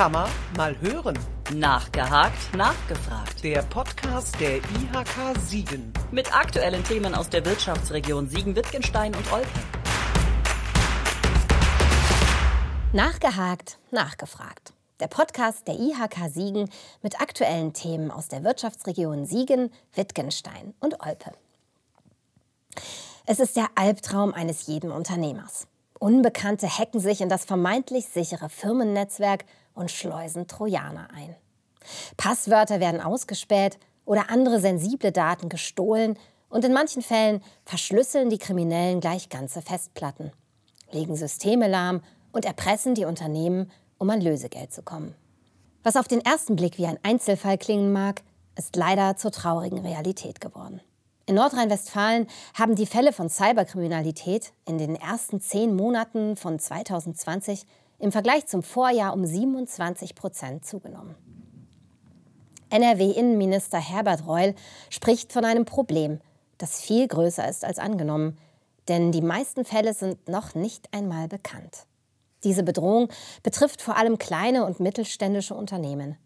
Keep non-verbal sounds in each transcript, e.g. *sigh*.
Kammer mal hören. Nachgehakt, nachgefragt. Der Podcast der IHK Siegen. Mit aktuellen Themen aus der Wirtschaftsregion Siegen-Wittgenstein und Olpe. Nachgehakt, nachgefragt. Der Podcast der IHK Siegen mit aktuellen Themen aus der Wirtschaftsregion Siegen, Wittgenstein und Olpe. Es ist der Albtraum eines jeden Unternehmers. Unbekannte hacken sich in das vermeintlich sichere Firmennetzwerk und schleusen Trojaner ein. Passwörter werden ausgespäht oder andere sensible Daten gestohlen und in manchen Fällen verschlüsseln die Kriminellen gleich ganze Festplatten, legen Systeme lahm und erpressen die Unternehmen, um an Lösegeld zu kommen. Was auf den ersten Blick wie ein Einzelfall klingen mag, ist leider zur traurigen Realität geworden. In Nordrhein-Westfalen haben die Fälle von Cyberkriminalität in den ersten zehn Monaten von 2020 im Vergleich zum Vorjahr um 27 Prozent zugenommen. NRW-Innenminister Herbert Reul spricht von einem Problem, das viel größer ist als angenommen, denn die meisten Fälle sind noch nicht einmal bekannt. Diese Bedrohung betrifft vor allem kleine und mittelständische Unternehmen.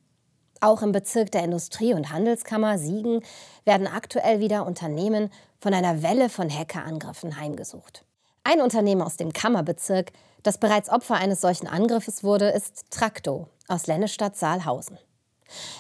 Auch im Bezirk der Industrie- und Handelskammer Siegen werden aktuell wieder Unternehmen von einer Welle von Hackerangriffen heimgesucht. Ein Unternehmen aus dem Kammerbezirk, das bereits Opfer eines solchen Angriffes wurde, ist Trakto aus Lennestadt Saalhausen.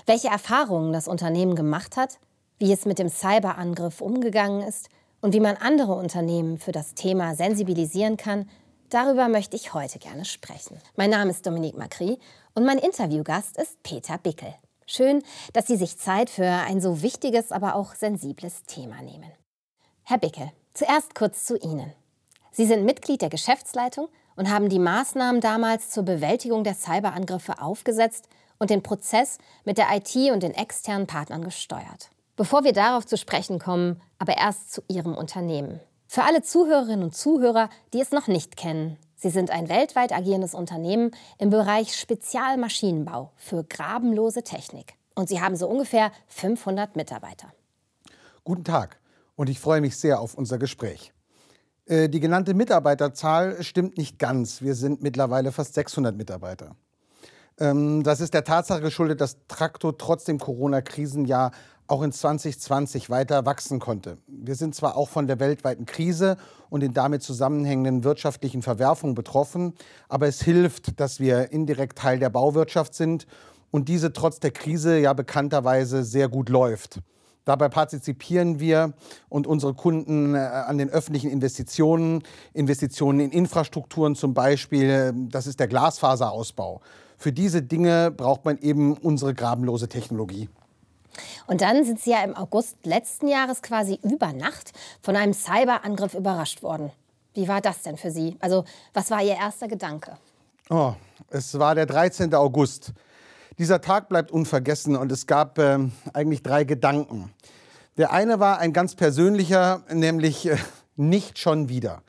Welche Erfahrungen das Unternehmen gemacht hat, wie es mit dem Cyberangriff umgegangen ist und wie man andere Unternehmen für das Thema sensibilisieren kann, darüber möchte ich heute gerne sprechen. Mein Name ist Dominique Macri und mein Interviewgast ist Peter Bickel. Schön, dass Sie sich Zeit für ein so wichtiges, aber auch sensibles Thema nehmen. Herr Bickel, zuerst kurz zu Ihnen. Sie sind Mitglied der Geschäftsleitung und haben die Maßnahmen damals zur Bewältigung der Cyberangriffe aufgesetzt und den Prozess mit der IT und den externen Partnern gesteuert. Bevor wir darauf zu sprechen kommen, aber erst zu Ihrem Unternehmen. Für alle Zuhörerinnen und Zuhörer, die es noch nicht kennen, Sie sind ein weltweit agierendes Unternehmen im Bereich Spezialmaschinenbau für grabenlose Technik. Und Sie haben so ungefähr 500 Mitarbeiter. Guten Tag und ich freue mich sehr auf unser Gespräch. Äh, die genannte Mitarbeiterzahl stimmt nicht ganz. Wir sind mittlerweile fast 600 Mitarbeiter. Ähm, das ist der Tatsache geschuldet, dass Traktor trotz dem Corona-Krisenjahr auch in 2020 weiter wachsen konnte. Wir sind zwar auch von der weltweiten Krise und den damit zusammenhängenden wirtschaftlichen Verwerfungen betroffen, aber es hilft, dass wir indirekt Teil der Bauwirtschaft sind und diese trotz der Krise ja bekannterweise sehr gut läuft. Dabei partizipieren wir und unsere Kunden äh, an den öffentlichen Investitionen, Investitionen in Infrastrukturen zum Beispiel, das ist der Glasfaserausbau. Für diese Dinge braucht man eben unsere grabenlose Technologie. Und dann sind Sie ja im August letzten Jahres quasi über Nacht von einem Cyberangriff überrascht worden. Wie war das denn für Sie? Also, was war Ihr erster Gedanke? Oh, es war der 13. August. Dieser Tag bleibt unvergessen und es gab äh, eigentlich drei Gedanken. Der eine war ein ganz persönlicher, nämlich äh, nicht schon wieder.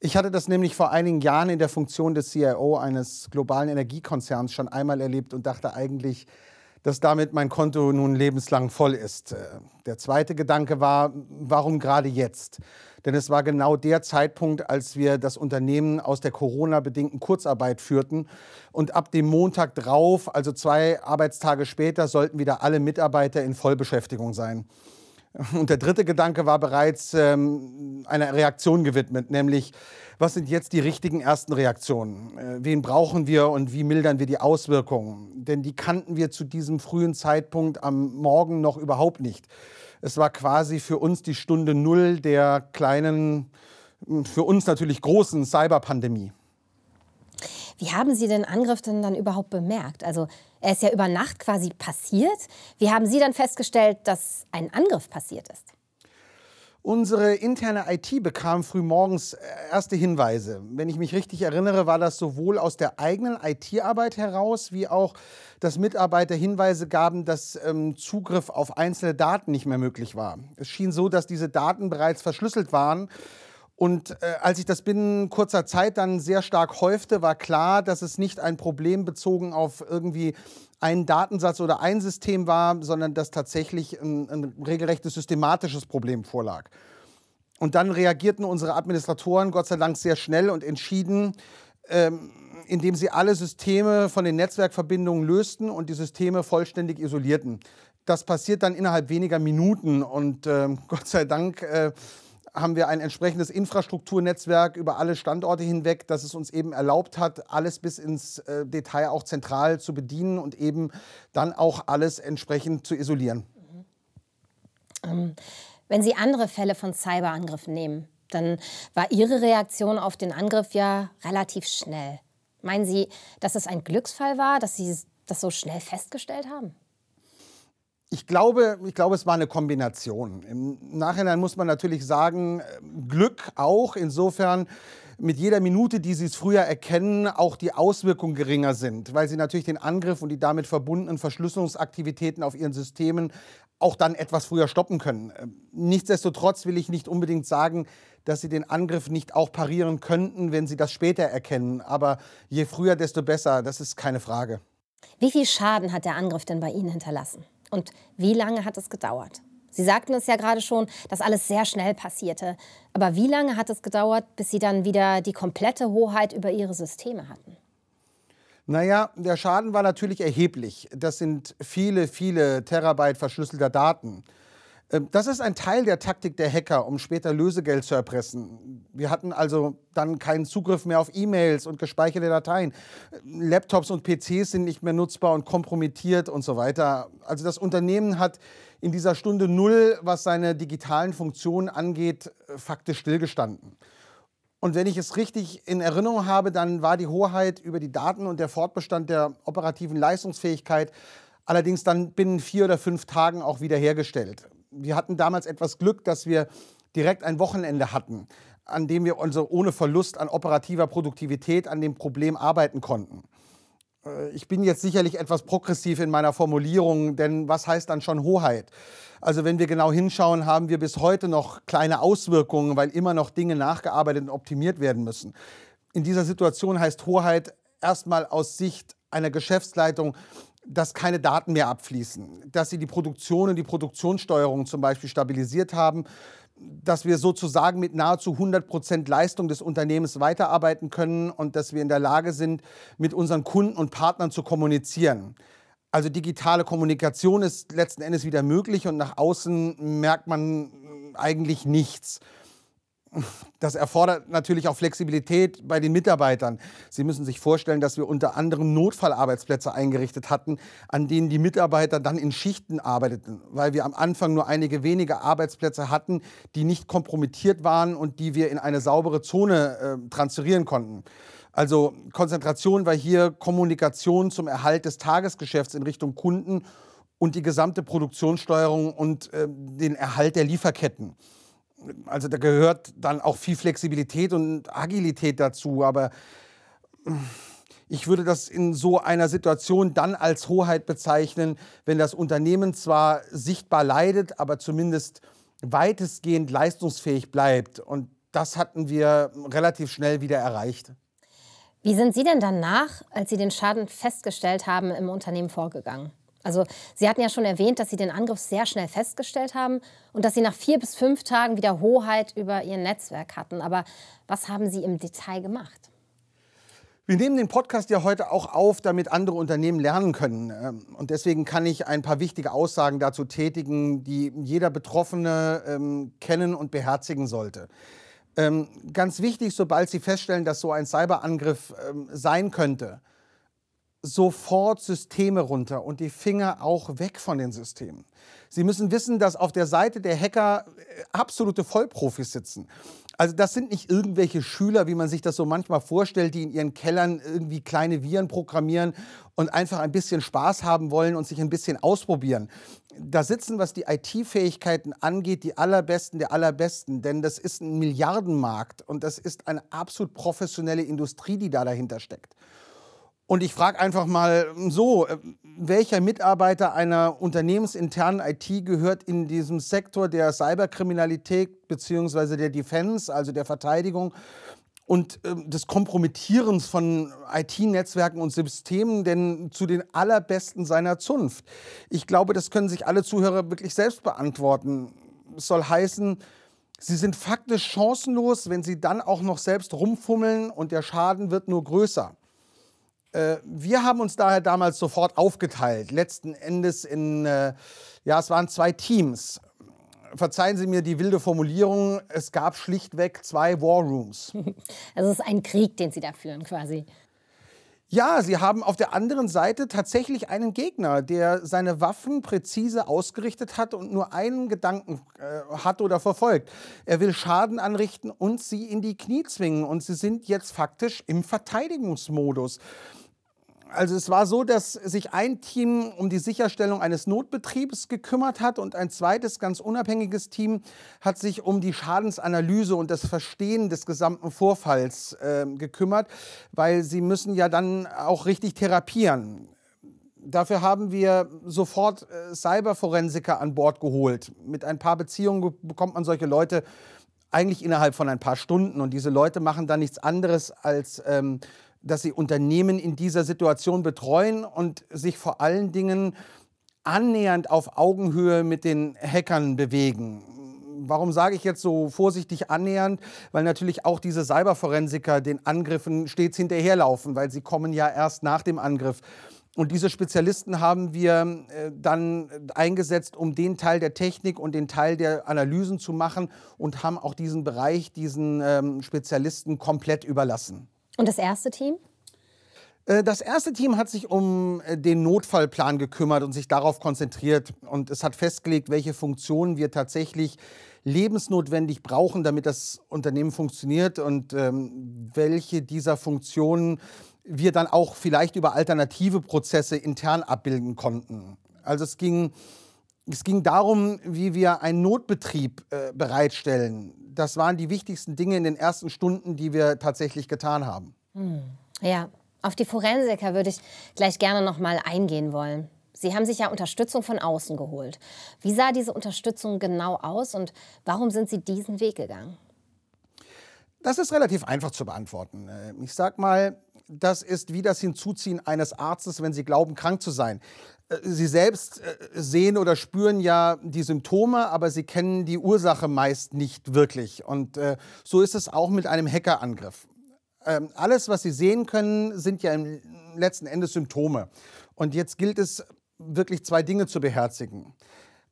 Ich hatte das nämlich vor einigen Jahren in der Funktion des CIO eines globalen Energiekonzerns schon einmal erlebt und dachte eigentlich, dass damit mein Konto nun lebenslang voll ist. Äh, der zweite Gedanke war, warum gerade jetzt? Denn es war genau der Zeitpunkt, als wir das Unternehmen aus der Corona-bedingten Kurzarbeit führten. Und ab dem Montag drauf, also zwei Arbeitstage später, sollten wieder alle Mitarbeiter in Vollbeschäftigung sein. Und der dritte Gedanke war bereits ähm, einer Reaktion gewidmet, nämlich was sind jetzt die richtigen ersten Reaktionen? Äh, wen brauchen wir und wie mildern wir die Auswirkungen? Denn die kannten wir zu diesem frühen Zeitpunkt am Morgen noch überhaupt nicht. Es war quasi für uns die Stunde Null der kleinen, für uns natürlich großen Cyberpandemie. Wie haben Sie den Angriff denn dann überhaupt bemerkt? Also er ist ja über Nacht quasi passiert. Wie haben Sie dann festgestellt, dass ein Angriff passiert ist? Unsere interne IT bekam frühmorgens äh, erste Hinweise. Wenn ich mich richtig erinnere, war das sowohl aus der eigenen IT-Arbeit heraus, wie auch, dass Mitarbeiter Hinweise gaben, dass ähm, Zugriff auf einzelne Daten nicht mehr möglich war. Es schien so, dass diese Daten bereits verschlüsselt waren und äh, als sich das binnen kurzer Zeit dann sehr stark häufte, war klar, dass es nicht ein Problem bezogen auf irgendwie einen Datensatz oder ein System war, sondern dass tatsächlich ein, ein regelrechtes systematisches Problem vorlag. Und dann reagierten unsere Administratoren Gott sei Dank sehr schnell und entschieden, ähm, indem sie alle Systeme von den Netzwerkverbindungen lösten und die Systeme vollständig isolierten. Das passiert dann innerhalb weniger Minuten und äh, *laughs* Gott sei Dank äh, haben wir ein entsprechendes Infrastrukturnetzwerk über alle Standorte hinweg, das es uns eben erlaubt hat, alles bis ins äh, Detail auch zentral zu bedienen und eben dann auch alles entsprechend zu isolieren. Mhm. Ähm, wenn Sie andere Fälle von Cyberangriffen nehmen, dann war Ihre Reaktion auf den Angriff ja relativ schnell. Meinen Sie, dass es ein Glücksfall war, dass Sie das so schnell festgestellt haben? Ich glaube, ich glaube, es war eine Kombination. Im Nachhinein muss man natürlich sagen, Glück auch. Insofern, mit jeder Minute, die Sie es früher erkennen, auch die Auswirkungen geringer sind, weil Sie natürlich den Angriff und die damit verbundenen Verschlüsselungsaktivitäten auf Ihren Systemen auch dann etwas früher stoppen können. Nichtsdestotrotz will ich nicht unbedingt sagen, dass Sie den Angriff nicht auch parieren könnten, wenn Sie das später erkennen. Aber je früher, desto besser, das ist keine Frage. Wie viel Schaden hat der Angriff denn bei Ihnen hinterlassen? Und wie lange hat es gedauert? Sie sagten es ja gerade schon, dass alles sehr schnell passierte. Aber wie lange hat es gedauert, bis Sie dann wieder die komplette Hoheit über Ihre Systeme hatten? Naja, der Schaden war natürlich erheblich. Das sind viele, viele Terabyte verschlüsselter Daten. Ähm, das ist ein Teil der Taktik der Hacker, um später Lösegeld zu erpressen. Wir hatten also dann keinen Zugriff mehr auf E-Mails und gespeicherte Dateien. Laptops und PCs sind nicht mehr nutzbar und kompromittiert und so weiter. Also das Unternehmen hat in dieser Stunde Null, was seine digitalen Funktionen angeht, faktisch stillgestanden. Und wenn ich es richtig in Erinnerung habe, dann war die Hoheit über die Daten und der Fortbestand der operativen Leistungsfähigkeit allerdings dann binnen vier oder fünf Tagen auch wiederhergestellt wir hatten damals etwas Glück, dass wir direkt ein Wochenende hatten, an dem wir also ohne Verlust an operativer Produktivität an dem Problem arbeiten konnten. Äh, ich bin jetzt sicherlich etwas progressiv in meiner Formulierung, denn was heißt dann schon Hoheit? Also wenn wir genau hinschauen, haben wir bis heute noch kleine Auswirkungen, weil immer noch Dinge nachgearbeitet und optimiert werden müssen. In dieser Situation heißt Hoheit erstmal aus Sicht einer Geschäftsleitung dass keine Daten mehr abfließen, dass sie die Produktion und die Produktionssteuerung zum Beispiel stabilisiert haben, dass wir sozusagen mit nahezu 100 Prozent Leistung des Unternehmens weiterarbeiten können und dass wir in der Lage sind, mit unseren Kunden und Partnern zu kommunizieren. Also digitale Kommunikation ist letzten Endes wieder möglich und nach außen merkt man eigentlich nichts. Das erfordert natürlich auch Flexibilität bei den Mitarbeitern. Sie müssen sich vorstellen, dass wir unter anderem Notfallarbeitsplätze eingerichtet hatten, an denen die Mitarbeiter dann in Schichten arbeiteten, weil wir am Anfang nur einige wenige Arbeitsplätze hatten, die nicht kompromittiert waren und die wir in eine saubere Zone äh, transferieren konnten. Also Konzentration war hier Kommunikation zum Erhalt des Tagesgeschäfts in Richtung Kunden und die gesamte Produktionssteuerung und äh, den Erhalt der Lieferketten also da gehört dann auch viel Flexibilität und Agilität dazu, aber mm, ich würde das in so einer Situation dann als Hoheit bezeichnen, wenn das Unternehmen zwar sichtbar leidet, aber zumindest weitestgehend leistungsfähig bleibt. Und das hatten wir relativ schnell wieder erreicht. Wie sind Sie denn danach, als Sie den Schaden festgestellt haben, im Unternehmen vorgegangen? Also Sie hatten ja schon erwähnt, dass Sie den Angriff sehr schnell festgestellt haben und dass Sie nach vier bis fünf Tagen wieder Hoheit über Ihr Netzwerk hatten. Aber was haben Sie im Detail gemacht? Wir nehmen den Podcast ja heute auch auf, damit andere Unternehmen lernen können. Ähm, und deswegen kann ich ein paar wichtige Aussagen dazu tätigen, die jeder Betroffene ähm, kennen und beherzigen sollte. Ähm, ganz wichtig, sobald Sie feststellen, dass so ein Cyberangriff ähm, sein könnte, sofort Systeme runter und die Finger auch weg von den Systemen. Sie müssen wissen, dass auf der Seite der Hacker äh, absolute Vollprofis sitzen. Also das sind nicht irgendwelche Schüler, wie man sich das so manchmal vorstellt, die in ihren Kellern irgendwie kleine Viren programmieren und einfach ein bisschen Spaß haben wollen und sich ein bisschen ausprobieren. Da sitzen, was die IT-Fähigkeiten angeht, die allerbesten der allerbesten, denn das ist ein Milliardenmarkt und das ist eine absolut professionelle Industrie, die da dahinter steckt. Und ich frage einfach mal so, äh, welcher Mitarbeiter einer unternehmensinternen IT gehört in diesem Sektor der Cyberkriminalität bzw. der Defense, also der Verteidigung und äh, des Kompromittierens von IT-Netzwerken und Systemen denn zu den allerbesten seiner Zunft? Ich glaube, das können sich alle Zuhörer wirklich selbst beantworten. Es soll heißen, Sie sind faktisch chancenlos, wenn sie dann auch noch selbst rumfummeln und der Schaden wird nur größer. Äh, wir haben uns daher damals sofort aufgeteilt, letzten Endes in, äh, ja, es waren zwei Teams. Verzeihen Sie mir die wilde Formulierung, es gab schlichtweg zwei War Rooms. *laughs* Also es ist ein Krieg, den Sie da führen quasi. Ja, sie haben auf der anderen Seite tatsächlich einen Gegner, der seine Waffen präzise ausgerichtet hat und nur einen Gedanken äh, hat oder verfolgt. Er will Schaden anrichten und sie in die Knie zwingen. Und sie sind jetzt faktisch im Verteidigungsmodus. Also es war so, dass sich ein Team um die Sicherstellung eines Notbetriebs gekümmert hat und ein zweites ganz unabhängiges Team hat sich um die Schadensanalyse und das Verstehen des gesamten Vorfalls äh, gekümmert, weil sie müssen ja dann auch richtig therapieren. Dafür haben wir sofort äh, Cyberforensiker an Bord geholt. Mit ein paar Beziehungen bekommt man solche Leute eigentlich innerhalb von ein paar Stunden. Und diese Leute machen dann nichts anderes als ähm, dass sie Unternehmen in dieser Situation betreuen und sich vor allen Dingen annähernd auf Augenhöhe mit den Hackern bewegen. Warum sage ich jetzt so vorsichtig annähernd? Weil natürlich auch diese Cyberforensiker den Angriffen stets hinterherlaufen, weil sie kommen ja erst nach dem Angriff. Und diese Spezialisten haben wir äh, dann eingesetzt, um den Teil der Technik und den Teil der Analysen zu machen und haben auch diesen Bereich diesen ähm, Spezialisten komplett überlassen. Und das erste Team? Äh, das erste Team hat sich um äh, den Notfallplan gekümmert und sich darauf konzentriert. Und es hat festgelegt, welche Funktionen wir tatsächlich lebensnotwendig brauchen, damit das Unternehmen funktioniert und ähm, welche dieser Funktionen wir dann auch vielleicht über alternative Prozesse intern abbilden konnten. Also es ging, es ging darum, wie wir einen Notbetrieb äh, bereitstellen. Das waren die wichtigsten Dinge in den ersten Stunden, die wir tatsächlich getan haben. Hm. Ja, auf die Forensiker würde ich gleich gerne noch mal eingehen wollen. Sie haben sich ja Unterstützung von außen geholt. Wie sah diese Unterstützung genau aus und warum sind Sie diesen Weg gegangen? Das ist relativ einfach zu beantworten. Äh, ich sag mal, das ist wie das Hinzuziehen eines Arztes, wenn Sie glauben, krank zu sein. Äh, Sie selbst äh, sehen oder spüren ja die Symptome, aber Sie kennen die Ursache meist nicht wirklich. Und so ist es auch mit einem Hackerangriff. Ähm, alles, was Sie sehen können, sind ja im letzten Endes Symptome. Und jetzt gilt es wirklich zwei Dinge zu beherzigen.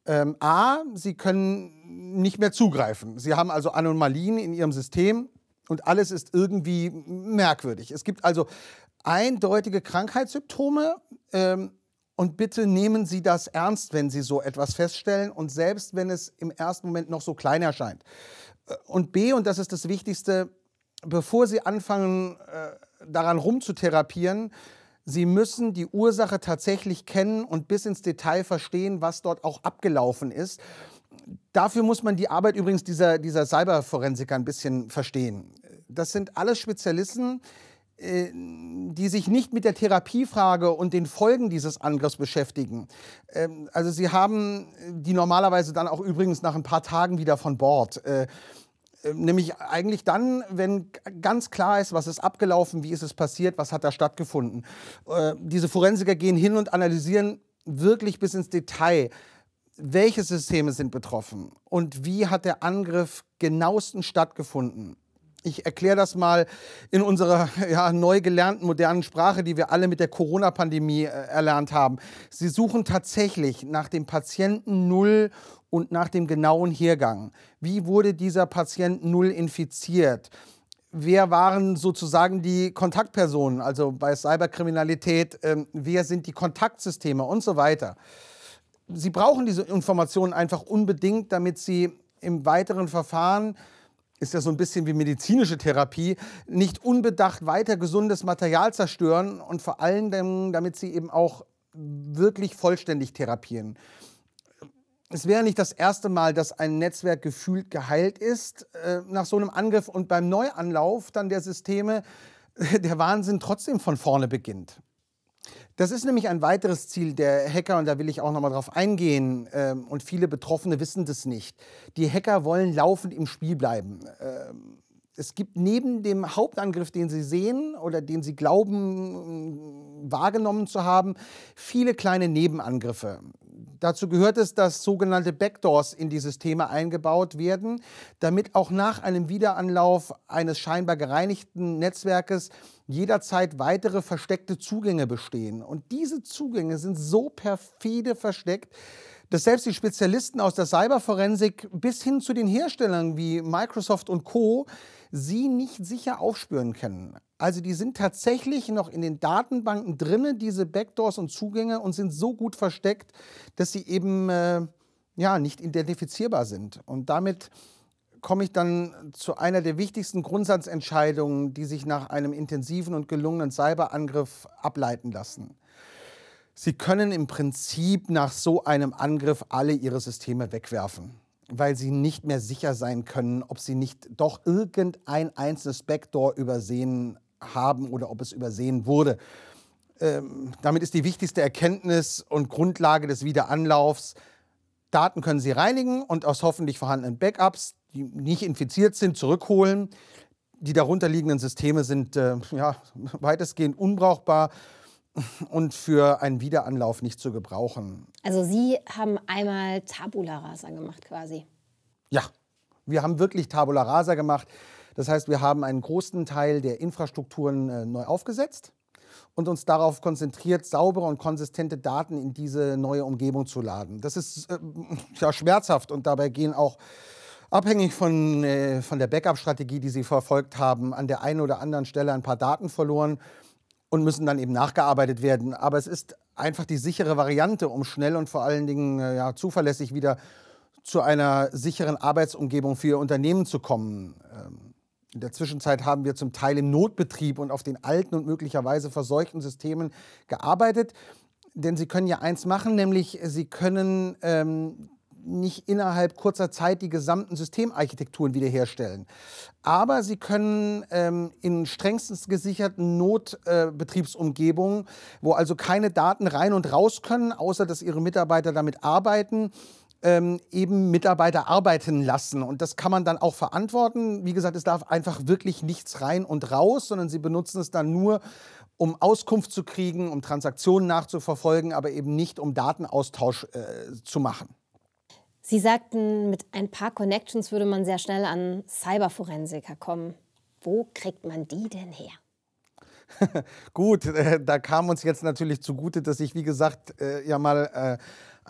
Ähm, A, Sie können nicht mehr zugreifen. Sie haben also Anomalien in Ihrem System und alles ist irgendwie merkwürdig. Es gibt also eindeutige Krankheitssymptome. Ähm, und bitte nehmen Sie das ernst, wenn Sie so etwas feststellen und selbst wenn es im ersten Moment noch so klein erscheint. Äh, und B, und das ist das Wichtigste, bevor Sie anfangen, äh, daran rumzutherapieren, Sie müssen die Ursache tatsächlich kennen und bis ins Detail verstehen, was dort auch abgelaufen ist. Dafür muss man die Arbeit übrigens dieser, dieser Cyberforensiker ein bisschen verstehen. Das sind alles Spezialisten, die sich nicht mit der Therapiefrage und den Folgen dieses Angriffs beschäftigen. Ähm, also sie haben die normalerweise dann auch übrigens nach ein paar Tagen wieder von Bord. Äh, äh, nämlich eigentlich dann, wenn ganz klar ist, was ist abgelaufen, wie ist es passiert, was hat da stattgefunden. Äh, diese Forensiker gehen hin und analysieren wirklich bis ins Detail, welche Systeme sind betroffen und wie hat der Angriff genauestens stattgefunden. Ich erkläre das mal in unserer *laughs* ja, neu gelernten modernen Sprache, die wir alle mit der Corona-Pandemie äh, erlernt haben. Sie suchen tatsächlich nach dem Patienten Null und nach dem genauen Hergang. Wie wurde dieser Patient Null infiziert? Wer waren sozusagen die Kontaktpersonen, also bei Cyberkriminalität, äh, wer sind die Kontaktsysteme und so weiter. Sie brauchen diese Informationen einfach unbedingt, damit Sie im weiteren Verfahren ist ja so ein bisschen wie medizinische Therapie, nicht unbedacht weiter gesundes Material zerstören und vor allem, damit sie eben auch wirklich vollständig therapieren. Es wäre nicht das erste Mal, dass ein Netzwerk gefühlt geheilt ist äh, nach so einem Angriff und beim Neuanlauf dann der Systeme *laughs* der Wahnsinn trotzdem von vorne beginnt. Das ist nämlich ein weiteres Ziel der Hacker und da will ich auch noch mal drauf eingehen. Ähm, und viele Betroffene wissen das nicht. Die Hacker wollen laufend im Spiel bleiben. Ähm, es gibt neben dem Hauptangriff, den sie sehen oder den sie glauben wahrgenommen zu haben, viele kleine Nebenangriffe. Dazu gehört es, dass sogenannte Backdoors in die Systeme eingebaut werden, damit auch nach einem Wiederanlauf eines scheinbar gereinigten Netzwerkes jederzeit weitere versteckte Zugänge bestehen. Und diese Zugänge sind so perfide versteckt, dass selbst die Spezialisten aus der Cyberforensik bis hin zu den Herstellern wie Microsoft und Co sie nicht sicher aufspüren können. Also die sind tatsächlich noch in den Datenbanken drinne, diese Backdoors und Zugänge und sind so gut versteckt, dass sie eben äh, ja nicht identifizierbar sind. Und damit komme ich dann zu einer der wichtigsten Grundsatzentscheidungen, die sich nach einem intensiven und gelungenen Cyberangriff ableiten lassen. Sie können im Prinzip nach so einem Angriff alle Ihre Systeme wegwerfen, weil Sie nicht mehr sicher sein können, ob Sie nicht doch irgendein einzelnes Backdoor übersehen haben oder ob es übersehen wurde. Ähm, damit ist die wichtigste Erkenntnis und Grundlage des Wiederanlaufs, Daten können Sie reinigen und aus hoffentlich vorhandenen Backups, die nicht infiziert sind, zurückholen. Die darunterliegenden Systeme sind äh, ja, *laughs* weitestgehend unbrauchbar und für einen Wiederanlauf nicht zu gebrauchen. Also Sie haben einmal Tabula Rasa gemacht quasi. Ja, wir haben wirklich Tabula Rasa gemacht. Das heißt, wir haben einen großen Teil der Infrastrukturen äh, neu aufgesetzt und uns darauf konzentriert, saubere und konsistente Daten in diese neue Umgebung zu laden. Das ist äh, *laughs* ja schmerzhaft und dabei gehen auch abhängig von, äh, von der Backup-Strategie, die Sie verfolgt haben, an der einen oder anderen Stelle ein paar Daten verloren und müssen dann eben nachgearbeitet werden. Aber es ist einfach die sichere Variante, um schnell und vor allen Dingen äh, ja, zuverlässig wieder zu einer sicheren Arbeitsumgebung für Ihr Unternehmen zu kommen. Ähm, in der Zwischenzeit haben wir zum Teil im Notbetrieb und auf den alten und möglicherweise verseuchten Systemen gearbeitet. Denn Sie können ja eins machen, nämlich Sie können ähm, nicht innerhalb kurzer Zeit die gesamten Systemarchitekturen wiederherstellen. Aber sie können ähm, in strengstens gesicherten Notbetriebsumgebungen, äh, wo also keine Daten rein und raus können, außer dass ihre Mitarbeiter damit arbeiten, ähm, eben Mitarbeiter arbeiten lassen. Und das kann man dann auch verantworten. Wie gesagt, es darf einfach wirklich nichts rein und raus, sondern sie benutzen es dann nur, um Auskunft zu kriegen, um Transaktionen nachzuverfolgen, aber eben nicht, um Datenaustausch äh, zu machen. Sie sagten, mit ein paar Connections würde man sehr schnell an Cyberforensiker kommen. Wo kriegt man die denn her? *laughs* Gut, äh, da kam uns jetzt natürlich zugute, dass ich, wie gesagt, äh, ja mal äh,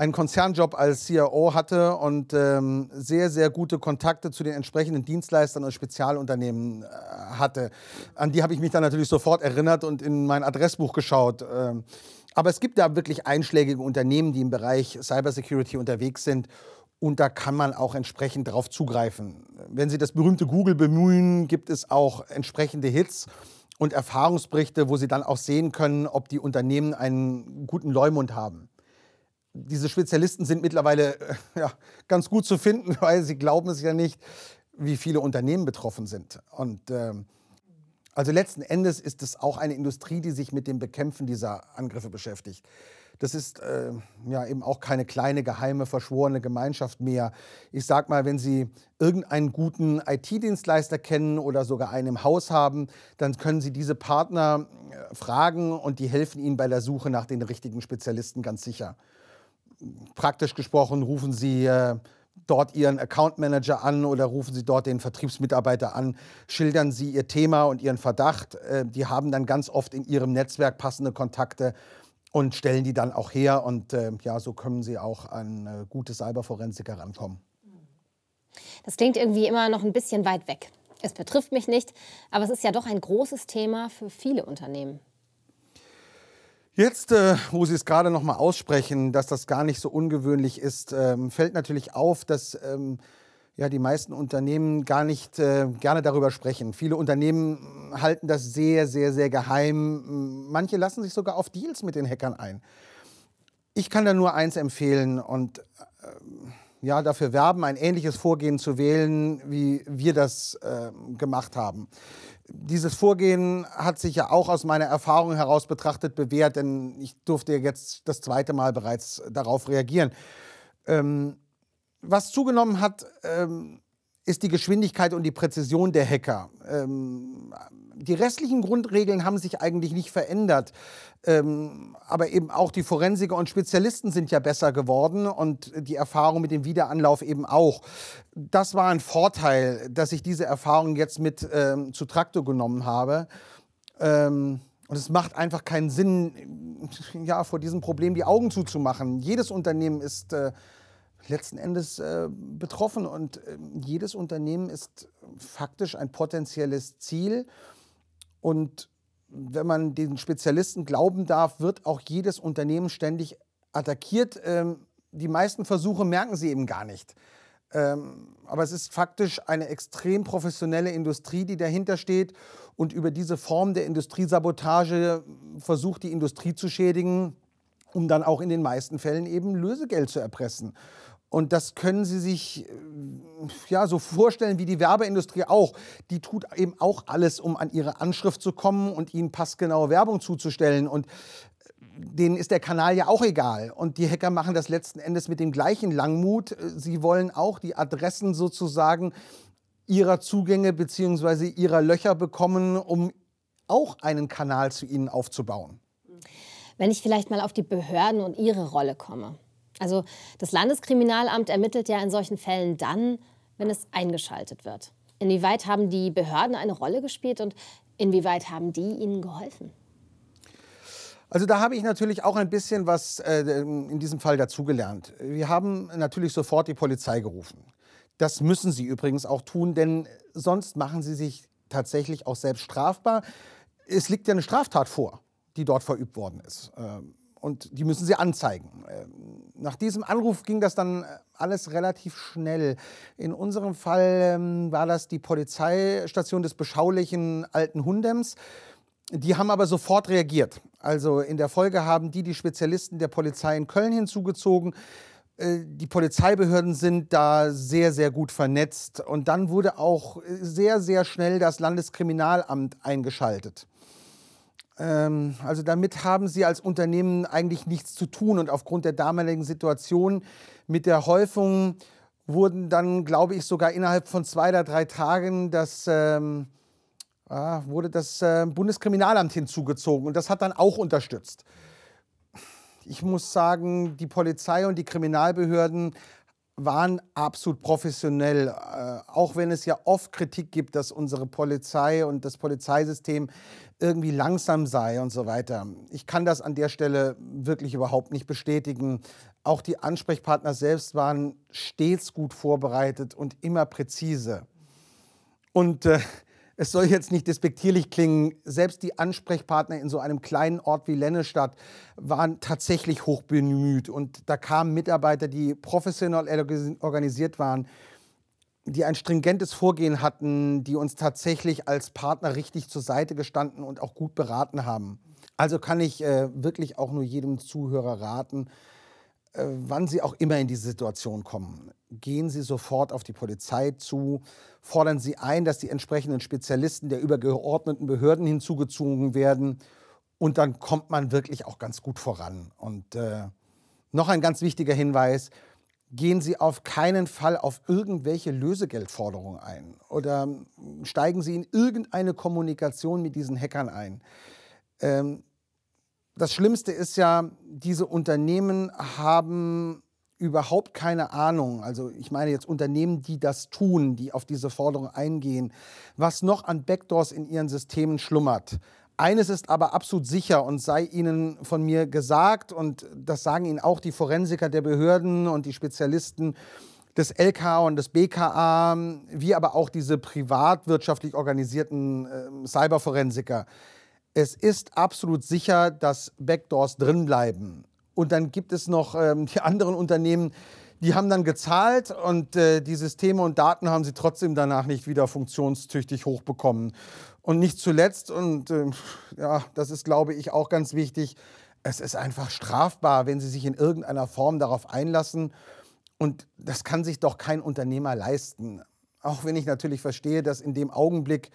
einen Konzernjob als CRO hatte und ähm, sehr, sehr gute Kontakte zu den entsprechenden Dienstleistern und Spezialunternehmen äh, hatte. An die habe ich mich dann natürlich sofort erinnert und in mein Adressbuch geschaut. Ähm, aber es gibt da wirklich einschlägige Unternehmen, die im Bereich Cybersecurity unterwegs sind und da kann man auch entsprechend darauf zugreifen. Wenn Sie das berühmte Google bemühen, gibt es auch entsprechende Hits und Erfahrungsberichte, wo Sie dann auch sehen können, ob die Unternehmen einen guten Leumund haben. Diese Spezialisten sind mittlerweile äh, ja, ganz gut zu finden, *laughs* weil sie glauben es ja nicht, wie viele Unternehmen betroffen sind. Und äh, also letzten Endes ist es auch eine Industrie, die sich mit dem Bekämpfen dieser Angriffe beschäftigt. Das ist äh, ja eben auch keine kleine, geheime, verschworene Gemeinschaft mehr. Ich sag mal, wenn Sie irgendeinen guten IT-Dienstleister kennen oder sogar einen im Haus haben, dann können Sie diese Partner äh, fragen und die helfen Ihnen bei der Suche nach den richtigen Spezialisten ganz sicher. Praktisch gesprochen rufen Sie äh, dort Ihren Account Manager an oder rufen Sie dort den Vertriebsmitarbeiter an, schildern Sie Ihr Thema und Ihren Verdacht. Äh, die haben dann ganz oft in Ihrem Netzwerk passende Kontakte und stellen die dann auch her. Und äh, ja, so können sie auch an äh, gute Cyberforensiker rankommen. Das klingt irgendwie immer noch ein bisschen weit weg. Es betrifft mich nicht, aber es ist ja doch ein großes Thema für viele Unternehmen. Jetzt, äh, wo Sie es gerade noch mal aussprechen, dass das gar nicht so ungewöhnlich ist, ähm, fällt natürlich auf, dass ähm, ja, die meisten Unternehmen gar nicht äh, gerne darüber sprechen. Viele Unternehmen halten das sehr, sehr, sehr geheim. Manche lassen sich sogar auf Deals mit den Hackern ein. Ich kann da nur eins empfehlen und äh, ja, dafür werben, ein ähnliches Vorgehen zu wählen, wie wir das äh, gemacht haben. Dieses Vorgehen hat sich ja auch aus meiner Erfahrung heraus betrachtet bewährt, denn ich durfte jetzt das zweite Mal bereits darauf reagieren. Ähm, was zugenommen hat, ähm, ist die Geschwindigkeit und die Präzision der Hacker. Ähm, die restlichen Grundregeln haben sich eigentlich nicht verändert. Ähm, aber eben auch die Forensiker und Spezialisten sind ja besser geworden und die Erfahrung mit dem Wiederanlauf eben auch. Das war ein Vorteil, dass ich diese Erfahrung jetzt mit ähm, zu Traktor genommen habe. Ähm, und es macht einfach keinen Sinn, ja, vor diesem Problem die Augen zuzumachen. Jedes Unternehmen ist äh, letzten Endes äh, betroffen und äh, jedes Unternehmen ist faktisch ein potenzielles Ziel. Und wenn man den Spezialisten glauben darf, wird auch jedes Unternehmen ständig attackiert. Ähm, die meisten Versuche merken sie eben gar nicht. Ähm, aber es ist faktisch eine extrem professionelle Industrie, die dahinter steht und über diese Form der Industriesabotage versucht, die Industrie zu schädigen, um dann auch in den meisten Fällen eben Lösegeld zu erpressen. Und das können Sie sich äh, ja, so vorstellen wie die Werbeindustrie auch. Die tut eben auch alles, um an ihre Anschrift zu kommen und ihnen passgenaue Werbung zuzustellen. Und äh, denen ist der Kanal ja auch egal. Und die Hacker machen das letzten Endes mit dem gleichen Langmut. Sie wollen auch die Adressen sozusagen ihrer Zugänge bzw. ihrer Löcher bekommen, um auch einen Kanal zu ihnen aufzubauen. Wenn ich vielleicht mal auf die Behörden und ihre Rolle komme. Also das Landeskriminalamt ermittelt ja in solchen Fällen dann, wenn es eingeschaltet wird. Inwieweit haben die Behörden eine Rolle gespielt und inwieweit haben die ihnen geholfen? Also da habe ich natürlich auch ein bisschen was äh, in diesem Fall dazugelernt. Wir haben natürlich sofort die Polizei gerufen. Das müssen sie übrigens auch tun, denn sonst machen sie sich tatsächlich auch selbst strafbar. Es liegt ja eine Straftat vor, die dort verübt worden ist. Ähm, und die müssen sie anzeigen. Ähm, nach diesem Anruf ging das dann äh, alles relativ schnell. In unserem Fall ähm, war das die Polizeistation des beschaulichen alten Hundems. Die haben aber sofort reagiert. Also in der Folge haben die die Spezialisten der Polizei in Köln hinzugezogen. Äh, die Polizeibehörden sind da sehr, sehr gut vernetzt. Und dann wurde auch sehr, sehr schnell das Landeskriminalamt eingeschaltet. Ähm, also damit haben sie als Unternehmen eigentlich nichts zu tun. Und aufgrund der damaligen Situation mit der Häufung wurden dann, glaube ich, sogar innerhalb von zwei oder drei Tagen das, ähm, ah, wurde das äh, Bundeskriminalamt hinzugezogen. Und das hat dann auch unterstützt. Ich muss sagen, die Polizei und die Kriminalbehörden waren absolut professionell, äh, auch wenn es ja oft Kritik gibt, dass unsere Polizei und das Polizeisystem irgendwie langsam sei und so weiter. Ich kann das an der Stelle wirklich überhaupt nicht bestätigen. Auch die Ansprechpartner selbst waren stets gut vorbereitet und immer präzise. Und äh, es soll jetzt nicht despektierlich klingen, selbst die Ansprechpartner in so einem kleinen Ort wie Lennestadt waren tatsächlich hochbemüht. Und da kamen Mitarbeiter, die professionell organisiert waren, die ein stringentes Vorgehen hatten, die uns tatsächlich als Partner richtig zur Seite gestanden und auch gut beraten haben. Also kann ich äh, wirklich auch nur jedem Zuhörer raten, wann Sie auch immer in diese Situation kommen. Gehen Sie sofort auf die Polizei zu, fordern Sie ein, dass die entsprechenden Spezialisten der übergeordneten Behörden hinzugezogen werden und dann kommt man wirklich auch ganz gut voran. Und äh, noch ein ganz wichtiger Hinweis, gehen Sie auf keinen Fall auf irgendwelche Lösegeldforderungen ein oder steigen Sie in irgendeine Kommunikation mit diesen Hackern ein. Ähm, das Schlimmste ist ja, diese Unternehmen haben überhaupt keine Ahnung, also ich meine jetzt Unternehmen, die das tun, die auf diese Forderung eingehen, was noch an Backdoors in ihren Systemen schlummert. Eines ist aber absolut sicher und sei Ihnen von mir gesagt, und das sagen Ihnen auch die Forensiker der Behörden und die Spezialisten des LK und des BKA, wie aber auch diese privatwirtschaftlich organisierten äh, Cyberforensiker. Es ist absolut sicher, dass Backdoors drin bleiben. Und dann gibt es noch ähm, die anderen Unternehmen, die haben dann gezahlt und äh, die Systeme und Daten haben sie trotzdem danach nicht wieder funktionstüchtig hochbekommen. Und nicht zuletzt, und äh, ja, das ist, glaube ich, auch ganz wichtig, es ist einfach strafbar, wenn Sie sich in irgendeiner Form darauf einlassen. Und das kann sich doch kein Unternehmer leisten. Auch wenn ich natürlich verstehe, dass in dem Augenblick,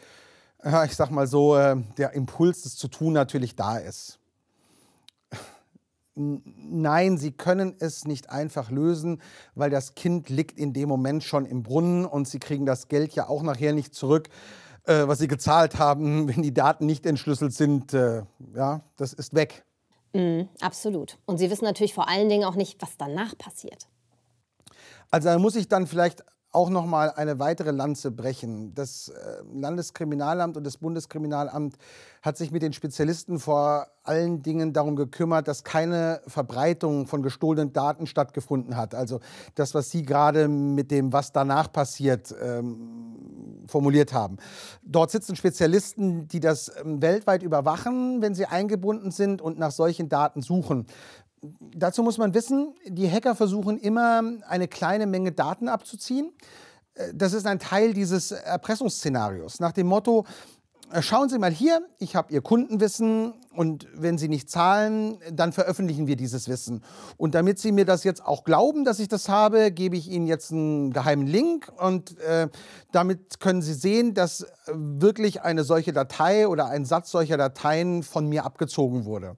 ja, ich sag mal so, äh, der Impuls, das zu tun, natürlich da ist. Nein, sie können es nicht einfach lösen, weil das Kind liegt in dem Moment schon im Brunnen und sie kriegen das Geld ja auch nachher nicht zurück, äh, was sie gezahlt haben, *laughs* wenn die Daten nicht entschlüsselt sind. Äh, ja, das ist weg. Mm, absolut. Und sie wissen natürlich vor allen Dingen auch nicht, was danach passiert. Also da muss ich dann vielleicht auch noch mal eine weitere Lanze brechen. Das äh, Landeskriminalamt und das Bundeskriminalamt hat sich mit den Spezialisten vor allen Dingen darum gekümmert, dass keine Verbreitung von gestohlenen Daten stattgefunden hat. Also das, was Sie gerade mit dem, was danach passiert, ähm, formuliert haben. Dort sitzen Spezialisten, die das ähm, weltweit überwachen, wenn sie eingebunden sind und nach solchen Daten suchen dazu muss man wissen, die Hacker versuchen immer eine kleine Menge Daten abzuziehen. Äh, das ist ein Teil dieses Erpressungsszenarios. Nach dem Motto, äh, schauen Sie mal hier, ich habe Ihr Kundenwissen und wenn Sie nicht zahlen, dann veröffentlichen wir dieses Wissen. Und damit Sie mir das jetzt auch glauben, dass ich das habe, gebe ich Ihnen jetzt einen geheimen Link und äh, damit können Sie sehen, dass wirklich eine solche Datei oder ein Satz solcher Dateien von mir abgezogen wurde.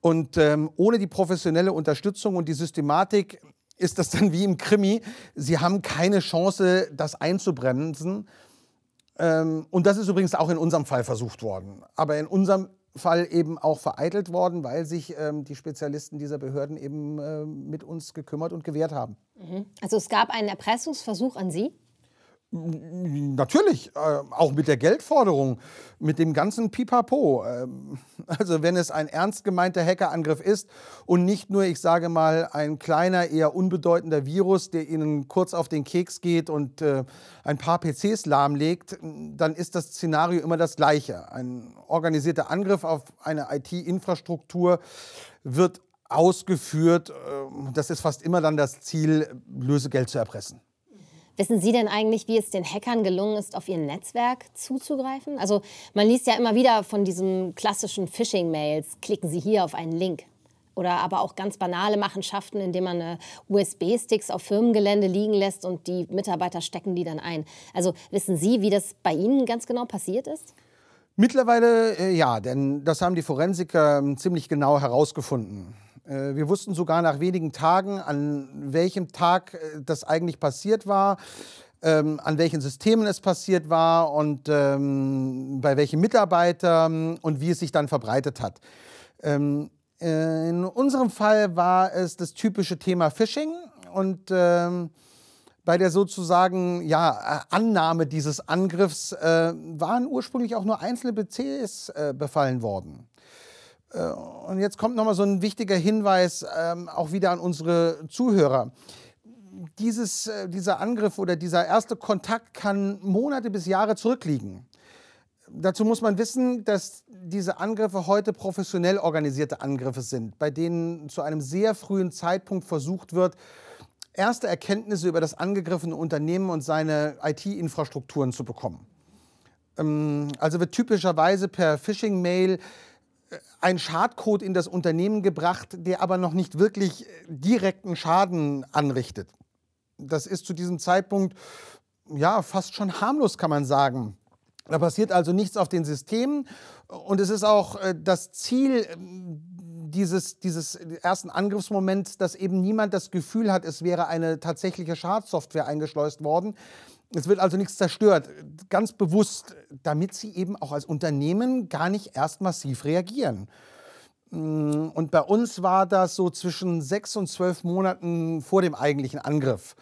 Und ähm, ohne die professionelle Unterstützung und die Systematik ist das dann wie im Krimi. Sie haben keine Chance, das einzubremsen. Ähm, und das ist übrigens auch in unserem Fall versucht worden. Aber in unserem Fall eben auch vereitelt worden, weil sich ähm, die Spezialisten dieser Behörden eben äh, mit uns gekümmert und gewehrt haben. Mhm. Also es gab einen Erpressungsversuch an Sie? Natürlich, äh, auch mit der Geldforderung, mit dem ganzen Pipapo. Ähm, also wenn es ein ernst gemeinter Hackerangriff ist und nicht nur, ich sage mal, ein kleiner, eher unbedeutender Virus, der Ihnen kurz auf den Keks geht und äh, ein paar PCs lahmlegt, dann ist das Szenario immer das gleiche. Ein organisierter Angriff auf eine IT-Infrastruktur wird ausgeführt. Äh, das ist fast immer dann das Ziel, Lösegeld zu erpressen. Wissen Sie denn eigentlich, wie es den Hackern gelungen ist, auf Ihr Netzwerk zuzugreifen? Also man liest ja immer wieder von diesen klassischen Phishing-Mails, klicken Sie hier auf einen Link. Oder aber auch ganz banale Machenschaften, indem man äh, USB-Sticks auf Firmengelände liegen lässt und die Mitarbeiter stecken die dann ein. Also wissen Sie, wie das bei Ihnen ganz genau passiert ist? Mittlerweile äh, ja, denn das haben die Forensiker äh, ziemlich genau herausgefunden. Äh, wir wussten sogar nach wenigen Tagen, an welchem Tag äh, das eigentlich passiert war, ähm, an welchen Systemen es passiert war und ähm, bei welchen Mitarbeitern und wie es sich dann verbreitet hat. Ähm, äh, in unserem Fall war es das typische Thema Phishing und bei der sozusagen ja, Annahme dieses Angriffs äh, waren ursprünglich auch nur einzelne PCs äh, befallen worden. Äh, und jetzt kommt nochmal so ein wichtiger Hinweis ähm, auch wieder an unsere Zuhörer. Dieses, äh, dieser Angriff oder dieser erste Kontakt kann Monate bis Jahre zurückliegen. Dazu muss man wissen, dass diese Angriffe heute professionell organisierte Angriffe sind, bei denen zu einem sehr frühen Zeitpunkt versucht wird, erste Erkenntnisse über das angegriffene Unternehmen und seine IT-Infrastrukturen zu bekommen. Ähm, also wird typischerweise per Phishing-Mail ein Schadcode in das Unternehmen gebracht, der aber noch nicht wirklich direkten Schaden anrichtet. Das ist zu diesem Zeitpunkt ja fast schon harmlos, kann man sagen. Da passiert also nichts auf den Systemen und es ist auch äh, das Ziel äh, dieses, dieses ersten Angriffsmoments, dass eben niemand das Gefühl hat, es wäre eine tatsächliche Schadsoftware eingeschleust worden, es wird also nichts zerstört, ganz bewusst, damit sie eben auch als Unternehmen gar nicht erst massiv reagieren. Mm, und bei uns war das so zwischen sechs und zwölf Monaten vor dem eigentlichen Angriff.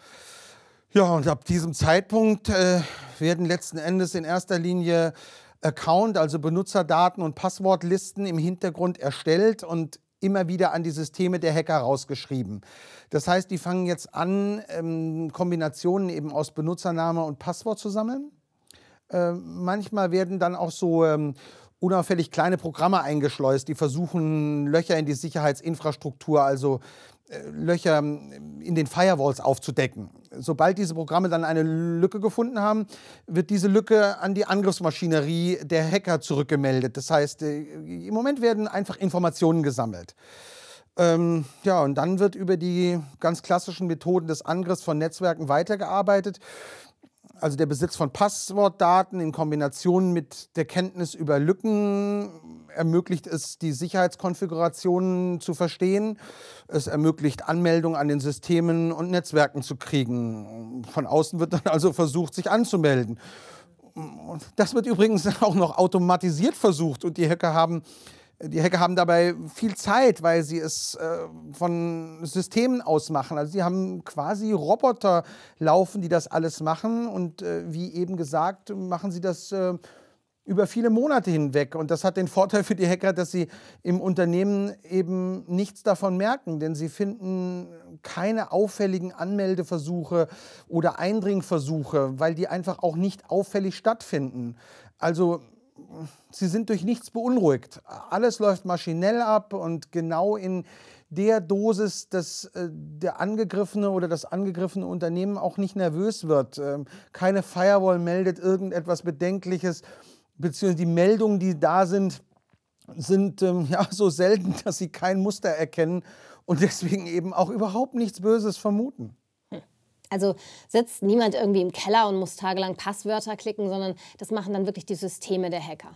Ja, und ab diesem Zeitpunkt äh, werden letzten Endes in erster Linie Account, also Benutzerdaten und Passwortlisten im Hintergrund erstellt und immer wieder an die Systeme der Hacker rausgeschrieben. Das heißt, die fangen jetzt an, ähm, Kombinationen eben aus Benutzername und Passwort zu sammeln. Äh, manchmal werden dann auch so ähm, unauffällig kleine Programme eingeschleust, die versuchen, Löcher in die Sicherheitsinfrastruktur, also äh, Löcher ähm, in den Firewalls aufzudecken. Sobald diese Programme dann eine Lücke gefunden haben, wird diese Lücke an die Angriffsmaschinerie der Hacker zurückgemeldet. Das heißt, äh, im Moment werden einfach Informationen gesammelt. Ähm, ja, und dann wird über die ganz klassischen Methoden des Angriffs von Netzwerken weitergearbeitet. Also der Besitz von Passwortdaten in Kombination mit der Kenntnis über Lücken ermöglicht es, die Sicherheitskonfigurationen zu verstehen. Es ermöglicht Anmeldungen an den Systemen und Netzwerken zu kriegen. Von außen wird dann also versucht, sich anzumelden. Das wird übrigens *laughs* auch noch automatisiert versucht und die Hacker haben die Hacker haben dabei viel Zeit, weil sie es äh, von Systemen aus machen. Also sie haben quasi Roboter laufen, die das alles machen. Und äh, wie eben gesagt, machen sie das äh, über viele Monate hinweg. Und das hat den Vorteil für die Hacker, dass sie im Unternehmen eben nichts davon merken, denn sie finden keine auffälligen Anmeldeversuche oder Eindringversuche, weil die einfach auch nicht auffällig stattfinden. Also sie sind durch nichts beunruhigt. Alles läuft maschinell ab und genau in der Dosis, dass äh, der angegriffene oder das angegriffene Unternehmen auch nicht nervös wird. Ähm, keine Firewall meldet irgendetwas Bedenkliches, beziehungsweise die Meldungen, die da sind, sind ähm, *laughs* ja, so selten, dass sie kein Muster erkennen und deswegen eben auch überhaupt nichts Böses vermuten. Also sitzt niemand irgendwie im Keller und muss tagelang Passwörter klicken, sondern das machen dann wirklich die Systeme der Hacker.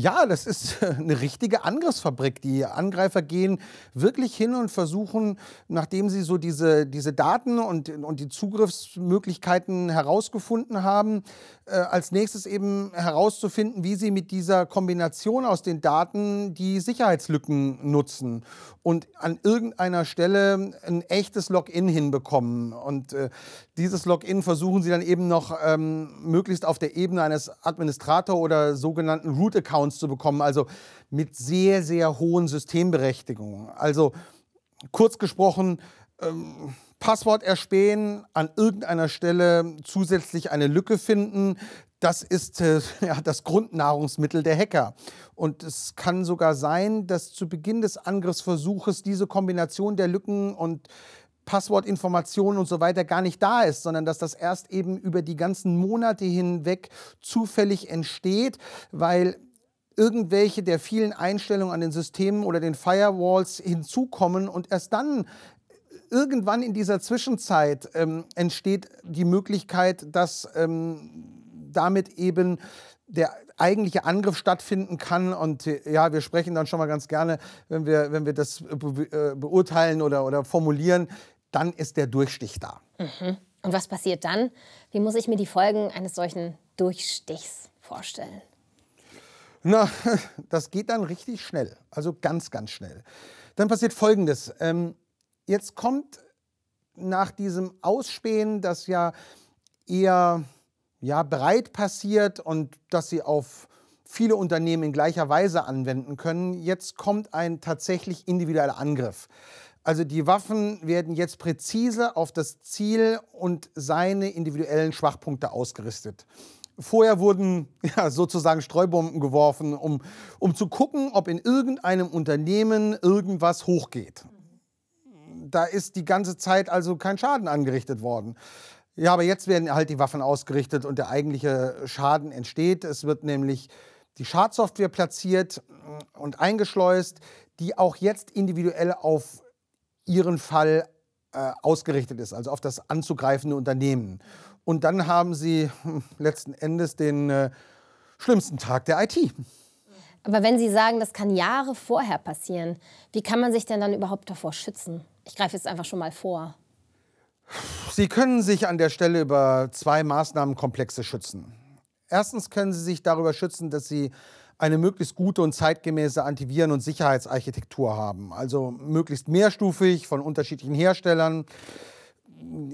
Ja, das ist *laughs* eine richtige Angriffsfabrik. Die Angreifer gehen wirklich hin und versuchen, nachdem sie so diese, diese Daten und, und die Zugriffsmöglichkeiten herausgefunden haben, äh, als nächstes eben herauszufinden, wie sie mit dieser Kombination aus den Daten die Sicherheitslücken nutzen und an irgendeiner Stelle ein echtes Login hinbekommen. Und äh, dieses Login versuchen sie dann eben noch ähm, möglichst auf der Ebene eines Administrator- oder sogenannten Root-Accounts zu bekommen, also mit sehr, sehr hohen Systemberechtigungen. Also kurz gesprochen, ähm, Passwort erspähen, an irgendeiner Stelle zusätzlich eine Lücke finden, das ist äh, *laughs* ja, das Grundnahrungsmittel der Hacker. Und es kann sogar sein, dass zu Beginn des Angriffsversuches diese Kombination der Lücken und Passwortinformationen und so weiter gar nicht da ist, sondern dass das erst eben über die ganzen Monate hinweg zufällig entsteht, weil irgendwelche der vielen Einstellungen an den Systemen oder den Firewalls hinzukommen und erst dann irgendwann in dieser Zwischenzeit ähm, entsteht die Möglichkeit, dass ähm, damit eben der eigentliche Angriff stattfinden kann. Und ja, wir sprechen dann schon mal ganz gerne, wenn wir, wenn wir das be äh, beurteilen oder, oder formulieren, dann ist der Durchstich da. Mhm. Und was passiert dann? Wie muss ich mir die Folgen eines solchen Durchstichs vorstellen? Na, *laughs* das geht dann richtig schnell, also ganz, ganz schnell. Dann passiert Folgendes. Ähm, jetzt kommt nach diesem Ausspähen, das ja eher ja, breit passiert und das sie auf viele Unternehmen in gleicher Weise anwenden können, jetzt kommt ein tatsächlich individueller Angriff. Also die Waffen werden jetzt präzise auf das Ziel und seine individuellen Schwachpunkte ausgerüstet. Vorher wurden *laughs* ja, sozusagen Streubomben geworfen, um, um zu gucken, ob in irgendeinem Unternehmen irgendwas hochgeht. Da ist die ganze Zeit also kein Schaden angerichtet worden. Ja, aber jetzt werden halt die Waffen ausgerichtet und der eigentliche Schaden entsteht. Es wird nämlich die Schadsoftware platziert und eingeschleust, die auch jetzt individuell auf ihren Fall äh, ausgerichtet ist, also auf das anzugreifende Unternehmen. Und dann haben sie hm, letzten Endes den äh, schlimmsten Tag der IT. Aber wenn Sie sagen, das kann Jahre vorher passieren, wie kann man sich denn dann überhaupt davor schützen? Ich greife jetzt einfach schon mal vor. Sie können sich an der Stelle über zwei Maßnahmenkomplexe schützen. Erstens können Sie sich darüber schützen, dass Sie eine möglichst gute und zeitgemäße Antiviren- und Sicherheitsarchitektur haben. Also möglichst mehrstufig von unterschiedlichen Herstellern.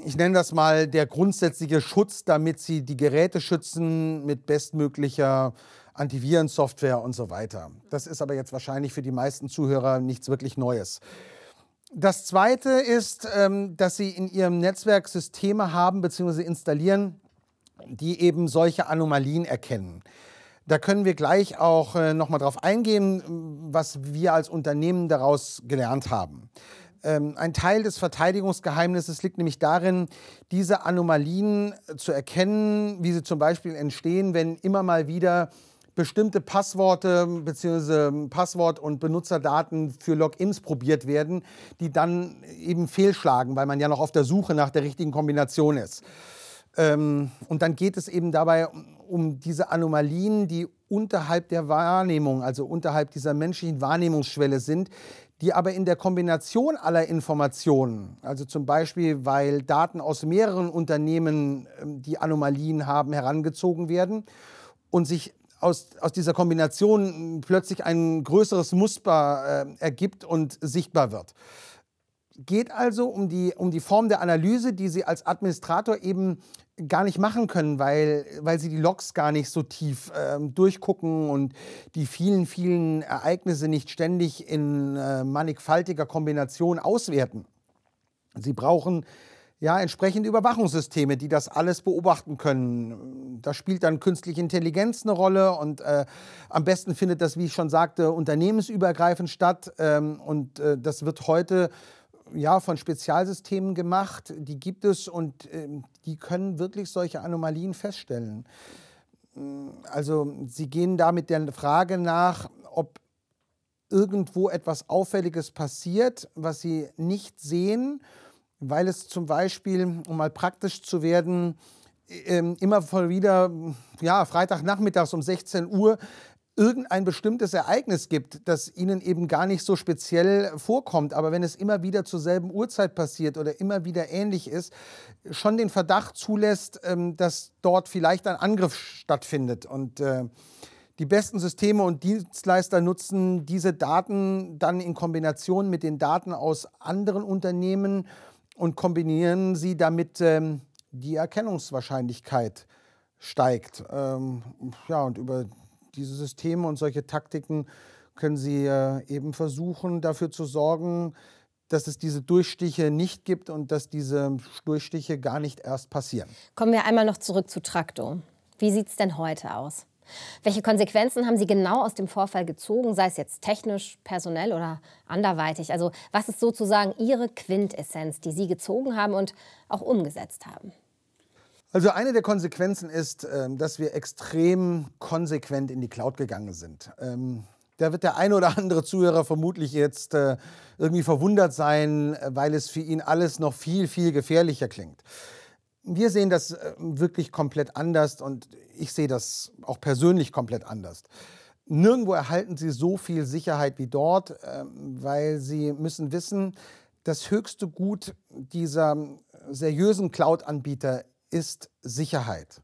Ich nenne das mal der grundsätzliche Schutz, damit Sie die Geräte schützen mit bestmöglicher Antivirensoftware und so weiter. Das ist aber jetzt wahrscheinlich für die meisten Zuhörer nichts wirklich Neues. Das Zweite ist, ähm, dass Sie in Ihrem Netzwerk Systeme haben bzw. installieren, die eben solche Anomalien erkennen. Da können wir gleich auch äh, noch mal drauf eingehen, was wir als Unternehmen daraus gelernt haben. Ähm, ein Teil des Verteidigungsgeheimnisses liegt nämlich darin, diese Anomalien zu erkennen, wie sie zum Beispiel entstehen, wenn immer mal wieder bestimmte Passworte bzw. Passwort- und Benutzerdaten für Logins probiert werden, die dann eben fehlschlagen, weil man ja noch auf der Suche nach der richtigen Kombination ist. Ähm, und dann geht es eben dabei um diese Anomalien, die unterhalb der Wahrnehmung, also unterhalb dieser menschlichen Wahrnehmungsschwelle sind, die aber in der Kombination aller Informationen, also zum Beispiel, weil Daten aus mehreren Unternehmen, ähm, die Anomalien haben, herangezogen werden und sich aus, aus dieser Kombination plötzlich ein größeres Muster äh, ergibt und sichtbar wird. Geht also um die, um die Form der Analyse, die Sie als Administrator eben gar nicht machen können, weil, weil sie die Logs gar nicht so tief äh, durchgucken und die vielen, vielen Ereignisse nicht ständig in äh, mannigfaltiger Kombination auswerten. Sie brauchen ja, entsprechende Überwachungssysteme, die das alles beobachten können. Da spielt dann künstliche Intelligenz eine Rolle und äh, am besten findet das, wie ich schon sagte, unternehmensübergreifend statt. Ähm, und äh, das wird heute ja, von Spezialsystemen gemacht. Die gibt es und äh, die können wirklich solche Anomalien feststellen. Also sie gehen da mit der Frage nach, ob irgendwo etwas Auffälliges passiert, was sie nicht sehen, weil es zum Beispiel, um mal praktisch zu werden, ähm, immer wieder, ja, Freitagnachmittags um 16 Uhr irgendein bestimmtes Ereignis gibt, das ihnen eben gar nicht so speziell vorkommt, aber wenn es immer wieder zur selben Uhrzeit passiert oder immer wieder ähnlich ist, schon den Verdacht zulässt, ähm, dass dort vielleicht ein Angriff stattfindet. Und äh, die besten Systeme und Dienstleister nutzen diese Daten dann in Kombination mit den Daten aus anderen Unternehmen und kombinieren sie damit ähm, die Erkennungswahrscheinlichkeit steigt. Ähm, ja, und über diese Systeme und solche Taktiken können Sie äh, eben versuchen, dafür zu sorgen, dass es diese Durchstiche nicht gibt und dass diese Durchstiche gar nicht erst passieren. Kommen wir einmal noch zurück zu Traktor. Wie sieht es denn heute aus? Welche Konsequenzen haben Sie genau aus dem Vorfall gezogen, sei es jetzt technisch, personell oder anderweitig? Also was ist sozusagen Ihre Quintessenz, die Sie gezogen haben und auch umgesetzt haben? Also eine der Konsequenzen ist, ähm, dass wir extrem konsequent in die Cloud gegangen sind. Ähm, da wird der eine oder andere Zuhörer vermutlich jetzt äh, irgendwie verwundert sein, weil es für ihn alles noch viel, viel gefährlicher klingt. Wir sehen das äh, wirklich komplett anders und ich sehe das auch persönlich komplett anders. Nirgendwo erhalten Sie so viel Sicherheit wie dort, ähm, weil Sie müssen wissen, das höchste Gut dieser seriösen Cloud-Anbieter ist Sicherheit.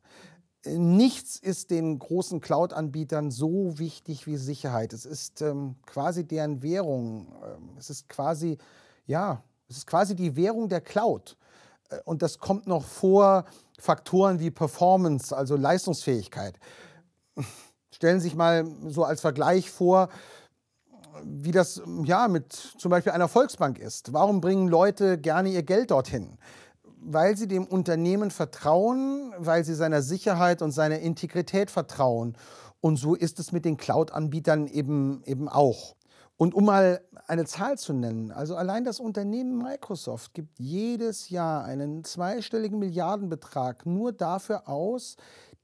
Nichts ist den großen Cloud-Anbietern so wichtig wie Sicherheit. Es ist ähm, quasi deren Währung. Ähm, es ist quasi, ja, es ist quasi die Währung der Cloud. Äh, und das kommt noch vor Faktoren wie Performance, also Leistungsfähigkeit. Stellen Sie sich mal so als Vergleich vor, wie das ja mit zum Beispiel einer Volksbank ist. Warum bringen Leute gerne ihr Geld dorthin? Weil sie dem Unternehmen vertrauen, weil sie seiner Sicherheit und seiner Integrität vertrauen. Und so ist es mit den Cloud-Anbietern eben, eben auch. Und um mal eine Zahl zu nennen, also allein das Unternehmen Microsoft gibt jedes Jahr einen zweistelligen Milliardenbetrag nur dafür aus,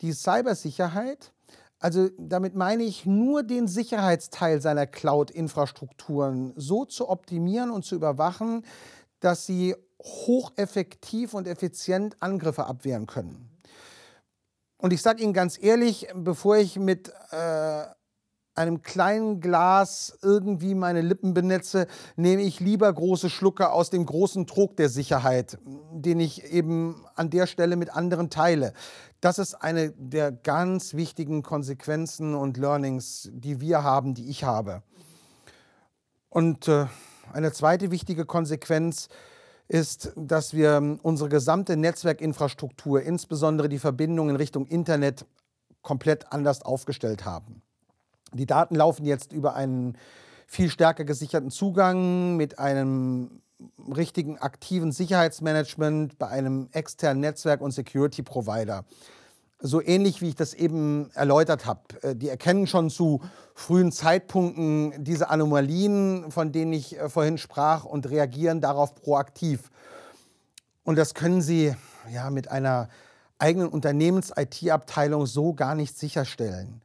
die Cybersicherheit, also damit meine ich nur den Sicherheitsteil seiner Cloud-Infrastrukturen so zu optimieren und zu überwachen, dass sie hocheffektiv und effizient Angriffe abwehren können. Und ich sage Ihnen ganz ehrlich, bevor ich mit äh, einem kleinen Glas irgendwie meine Lippen benetze, nehme ich lieber große Schlucke aus dem großen Trog der Sicherheit, den ich eben an der Stelle mit anderen teile. Das ist eine der ganz wichtigen Konsequenzen und Learnings, die wir haben, die ich habe. Und äh, eine zweite wichtige Konsequenz ist, dass wir unsere gesamte Netzwerkinfrastruktur, insbesondere die Verbindung in Richtung Internet, komplett anders aufgestellt haben. Die Daten laufen jetzt über einen viel stärker gesicherten Zugang mit einem richtigen aktiven Sicherheitsmanagement bei einem externen Netzwerk- und Security-Provider so ähnlich wie ich das eben erläutert habe. Äh, die erkennen schon zu frühen Zeitpunkten diese Anomalien, von denen ich äh, vorhin sprach, und reagieren darauf proaktiv. Und das können sie ja, mit einer eigenen Unternehmens-IT-Abteilung so gar nicht sicherstellen.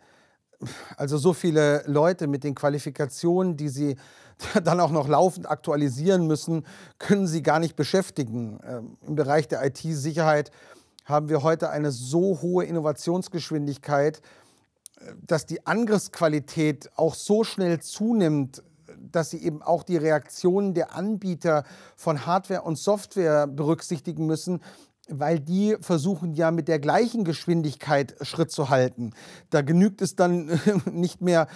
Also so viele Leute mit den Qualifikationen, die sie *laughs* dann auch noch laufend aktualisieren müssen, können sie gar nicht beschäftigen. Ähm, Im Bereich der IT-Sicherheit haben wir heute eine so hohe Innovationsgeschwindigkeit, dass die Angriffsqualität auch so schnell zunimmt, dass sie eben auch die Reaktionen der Anbieter von Hardware und Software berücksichtigen müssen, weil die versuchen ja mit der gleichen Geschwindigkeit Schritt zu halten. Da genügt es dann *laughs* nicht mehr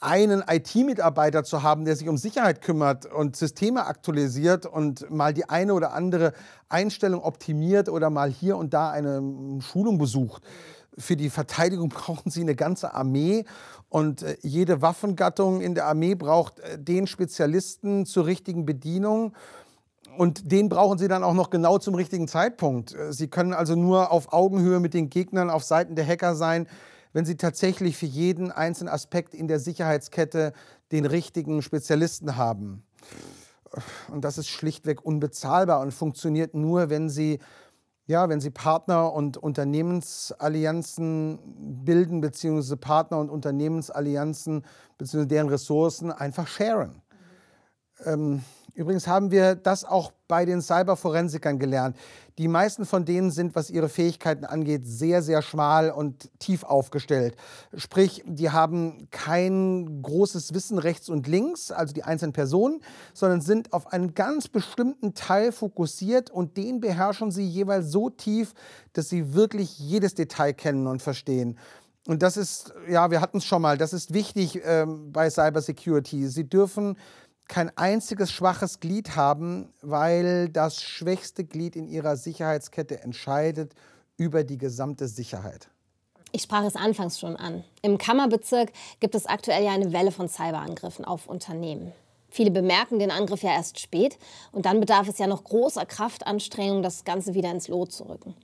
einen IT-Mitarbeiter zu haben, der sich um Sicherheit kümmert und Systeme aktualisiert und mal die eine oder andere Einstellung optimiert oder mal hier und da eine Schulung besucht. Für die Verteidigung *laughs* brauchen sie eine ganze Armee und äh, jede Waffengattung in der Armee braucht äh, den Spezialisten zur richtigen Bedienung. Und den brauchen sie dann auch noch genau zum richtigen Zeitpunkt. Äh, sie können also nur auf Augenhöhe mit den Gegnern auf Seiten der Hacker sein, wenn sie tatsächlich für jeden einzelnen Aspekt in der Sicherheitskette den richtigen Spezialisten haben. Und das ist schlichtweg unbezahlbar und funktioniert nur, wenn sie, ja, wenn sie Partner und Unternehmensallianzen bilden, beziehungsweise Partner und Unternehmensallianzen, beziehungsweise deren Ressourcen einfach sharen. Ähm, übrigens haben wir das auch bei den Cyberforensikern gelernt. Die meisten von denen sind, was ihre Fähigkeiten angeht, sehr, sehr schmal und tief aufgestellt. Sprich, die haben kein großes Wissen rechts und links, also die einzelnen Personen, sondern sind auf einen ganz bestimmten Teil fokussiert und den beherrschen sie jeweils so tief, dass sie wirklich jedes Detail kennen und verstehen. Und das ist, ja, wir hatten es schon mal, das ist wichtig ähm, bei Cybersecurity. Sie dürfen kein einziges schwaches Glied haben, weil das schwächste Glied in ihrer Sicherheitskette entscheidet über die gesamte Sicherheit. Ich sprach es anfangs schon an. Im Kammerbezirk gibt es aktuell ja eine Welle von Cyberangriffen auf Unternehmen. Viele bemerken den Angriff ja erst spät und dann bedarf es ja noch großer Kraftanstrengung, das Ganze wieder ins Lot zu rücken.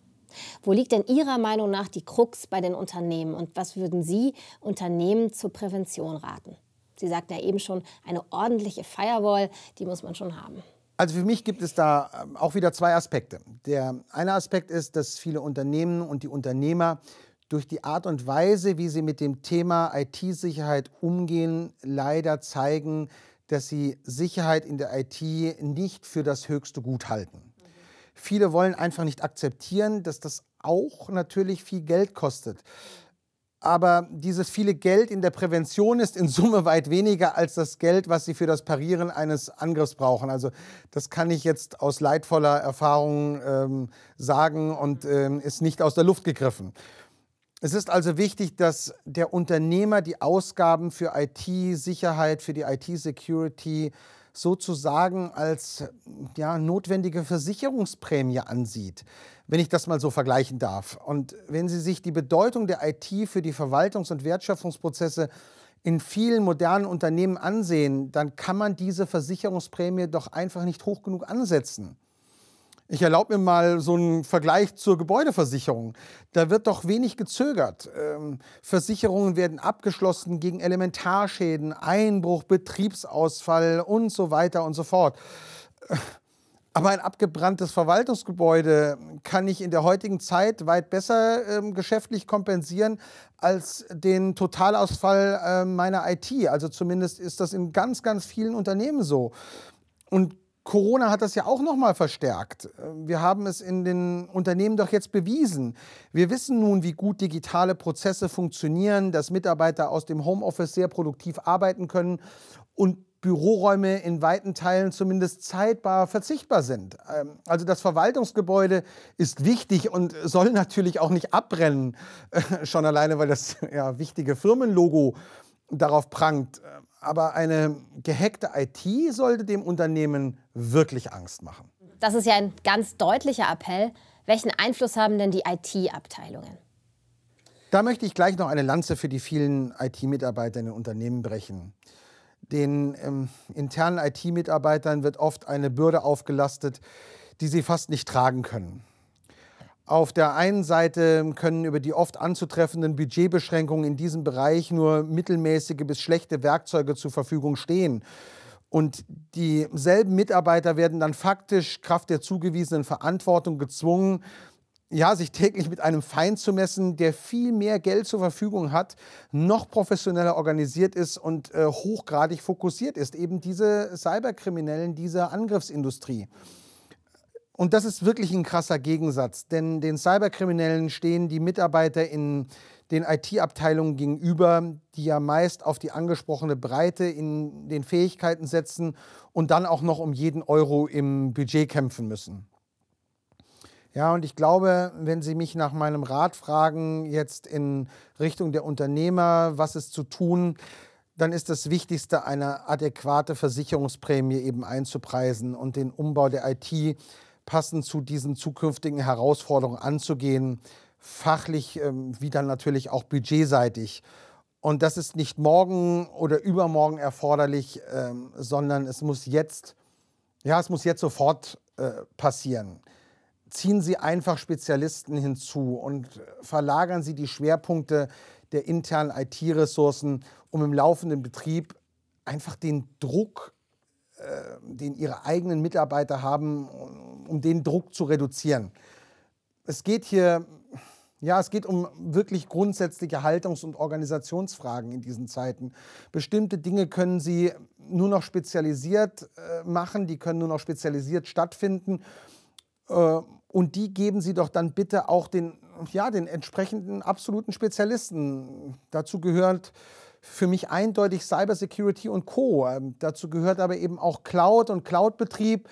Wo liegt denn Ihrer Meinung nach die Krux bei den Unternehmen und was würden Sie Unternehmen zur Prävention raten? Sie sagten ja eben schon, eine ordentliche Firewall, die muss man schon haben. Also für mich gibt es da ähm, auch wieder zwei Aspekte. Der eine Aspekt ist, dass viele Unternehmen und die Unternehmer durch die Art und Weise, wie sie mit dem Thema IT-Sicherheit umgehen, leider zeigen, dass sie Sicherheit in der IT nicht für das höchste Gut halten. Mhm. Viele wollen einfach nicht akzeptieren, dass das auch natürlich viel Geld kostet aber dieses viele Geld in der Prävention ist in Summe weit weniger als das Geld, was sie für das Parieren eines Angriffs brauchen. Also das kann ich jetzt aus leidvoller Erfahrung ähm, sagen und ähm, ist nicht aus der Luft gegriffen. Es ist also wichtig, dass der Unternehmer die Ausgaben für IT-Sicherheit, für die IT-Security sozusagen als ja, notwendige Versicherungsprämie ansieht wenn ich das mal so vergleichen darf. Und wenn Sie sich die Bedeutung der IT für die Verwaltungs- und Wertschöpfungsprozesse in vielen modernen Unternehmen ansehen, dann kann man diese Versicherungsprämie doch einfach nicht hoch genug ansetzen. Ich erlaube mir mal so einen Vergleich zur Gebäudeversicherung. Da wird doch wenig gezögert. Ähm, Versicherungen werden abgeschlossen gegen Elementarschäden, Einbruch, Betriebsausfall und so weiter und so fort. Aber ein abgebranntes Verwaltungsgebäude kann ich in der heutigen Zeit weit besser ähm, geschäftlich kompensieren als den Totalausfall äh, meiner IT. Also zumindest ist das in ganz, ganz vielen Unternehmen so. Und Corona hat das ja auch noch mal verstärkt. Wir haben es in den Unternehmen doch jetzt bewiesen. Wir wissen nun, wie gut digitale Prozesse funktionieren, dass Mitarbeiter aus dem Homeoffice sehr produktiv arbeiten können und Büroräume in weiten Teilen zumindest zeitbar verzichtbar sind. Ähm, also das Verwaltungsgebäude ist wichtig und soll natürlich auch nicht abbrennen, *laughs* schon alleine, weil das ja, wichtige Firmenlogo darauf prangt. Aber eine gehackte IT sollte dem Unternehmen wirklich Angst machen. Das ist ja ein ganz deutlicher Appell. Welchen Einfluss haben denn die IT-Abteilungen? Da möchte ich gleich noch eine Lanze für die vielen IT-Mitarbeiter in den Unternehmen brechen. Den ähm, internen IT-Mitarbeitern wird oft eine Bürde aufgelastet, die sie fast nicht tragen können. Auf der einen Seite können über die oft anzutreffenden Budgetbeschränkungen in diesem Bereich nur mittelmäßige bis schlechte Werkzeuge zur Verfügung stehen. Und dieselben Mitarbeiter werden dann faktisch Kraft der zugewiesenen Verantwortung gezwungen, ja, sich täglich mit einem Feind zu messen, der viel mehr Geld zur Verfügung hat, noch professioneller organisiert ist und äh, hochgradig fokussiert ist. Eben diese Cyberkriminellen, diese Angriffsindustrie. Und das ist wirklich ein krasser Gegensatz, denn den Cyberkriminellen stehen die Mitarbeiter in den IT-Abteilungen gegenüber, die ja meist auf die angesprochene Breite in den Fähigkeiten setzen und dann auch noch um jeden Euro im Budget kämpfen müssen. Ja, und ich glaube, wenn Sie mich nach meinem Rat fragen, jetzt in Richtung der Unternehmer, was ist zu tun, dann ist das Wichtigste, eine adäquate Versicherungsprämie eben einzupreisen und den Umbau der IT passend zu diesen zukünftigen Herausforderungen anzugehen, fachlich ähm, wie dann natürlich auch budgetseitig. Und das ist nicht morgen oder übermorgen erforderlich, ähm, sondern es muss jetzt, ja, es muss jetzt sofort äh, passieren. Ziehen Sie einfach Spezialisten hinzu und verlagern Sie die Schwerpunkte der internen IT-Ressourcen, um im laufenden Betrieb einfach den Druck, den Ihre eigenen Mitarbeiter haben, um den Druck zu reduzieren. Es geht hier, ja, es geht um wirklich grundsätzliche Haltungs- und Organisationsfragen in diesen Zeiten. Bestimmte Dinge können Sie nur noch spezialisiert äh, machen, die können nur noch spezialisiert stattfinden. Äh, und die geben Sie doch dann bitte auch den, ja, den entsprechenden absoluten Spezialisten. Dazu gehört für mich eindeutig Cybersecurity und Co. Ähm, dazu gehört aber eben auch Cloud und Cloud-Betrieb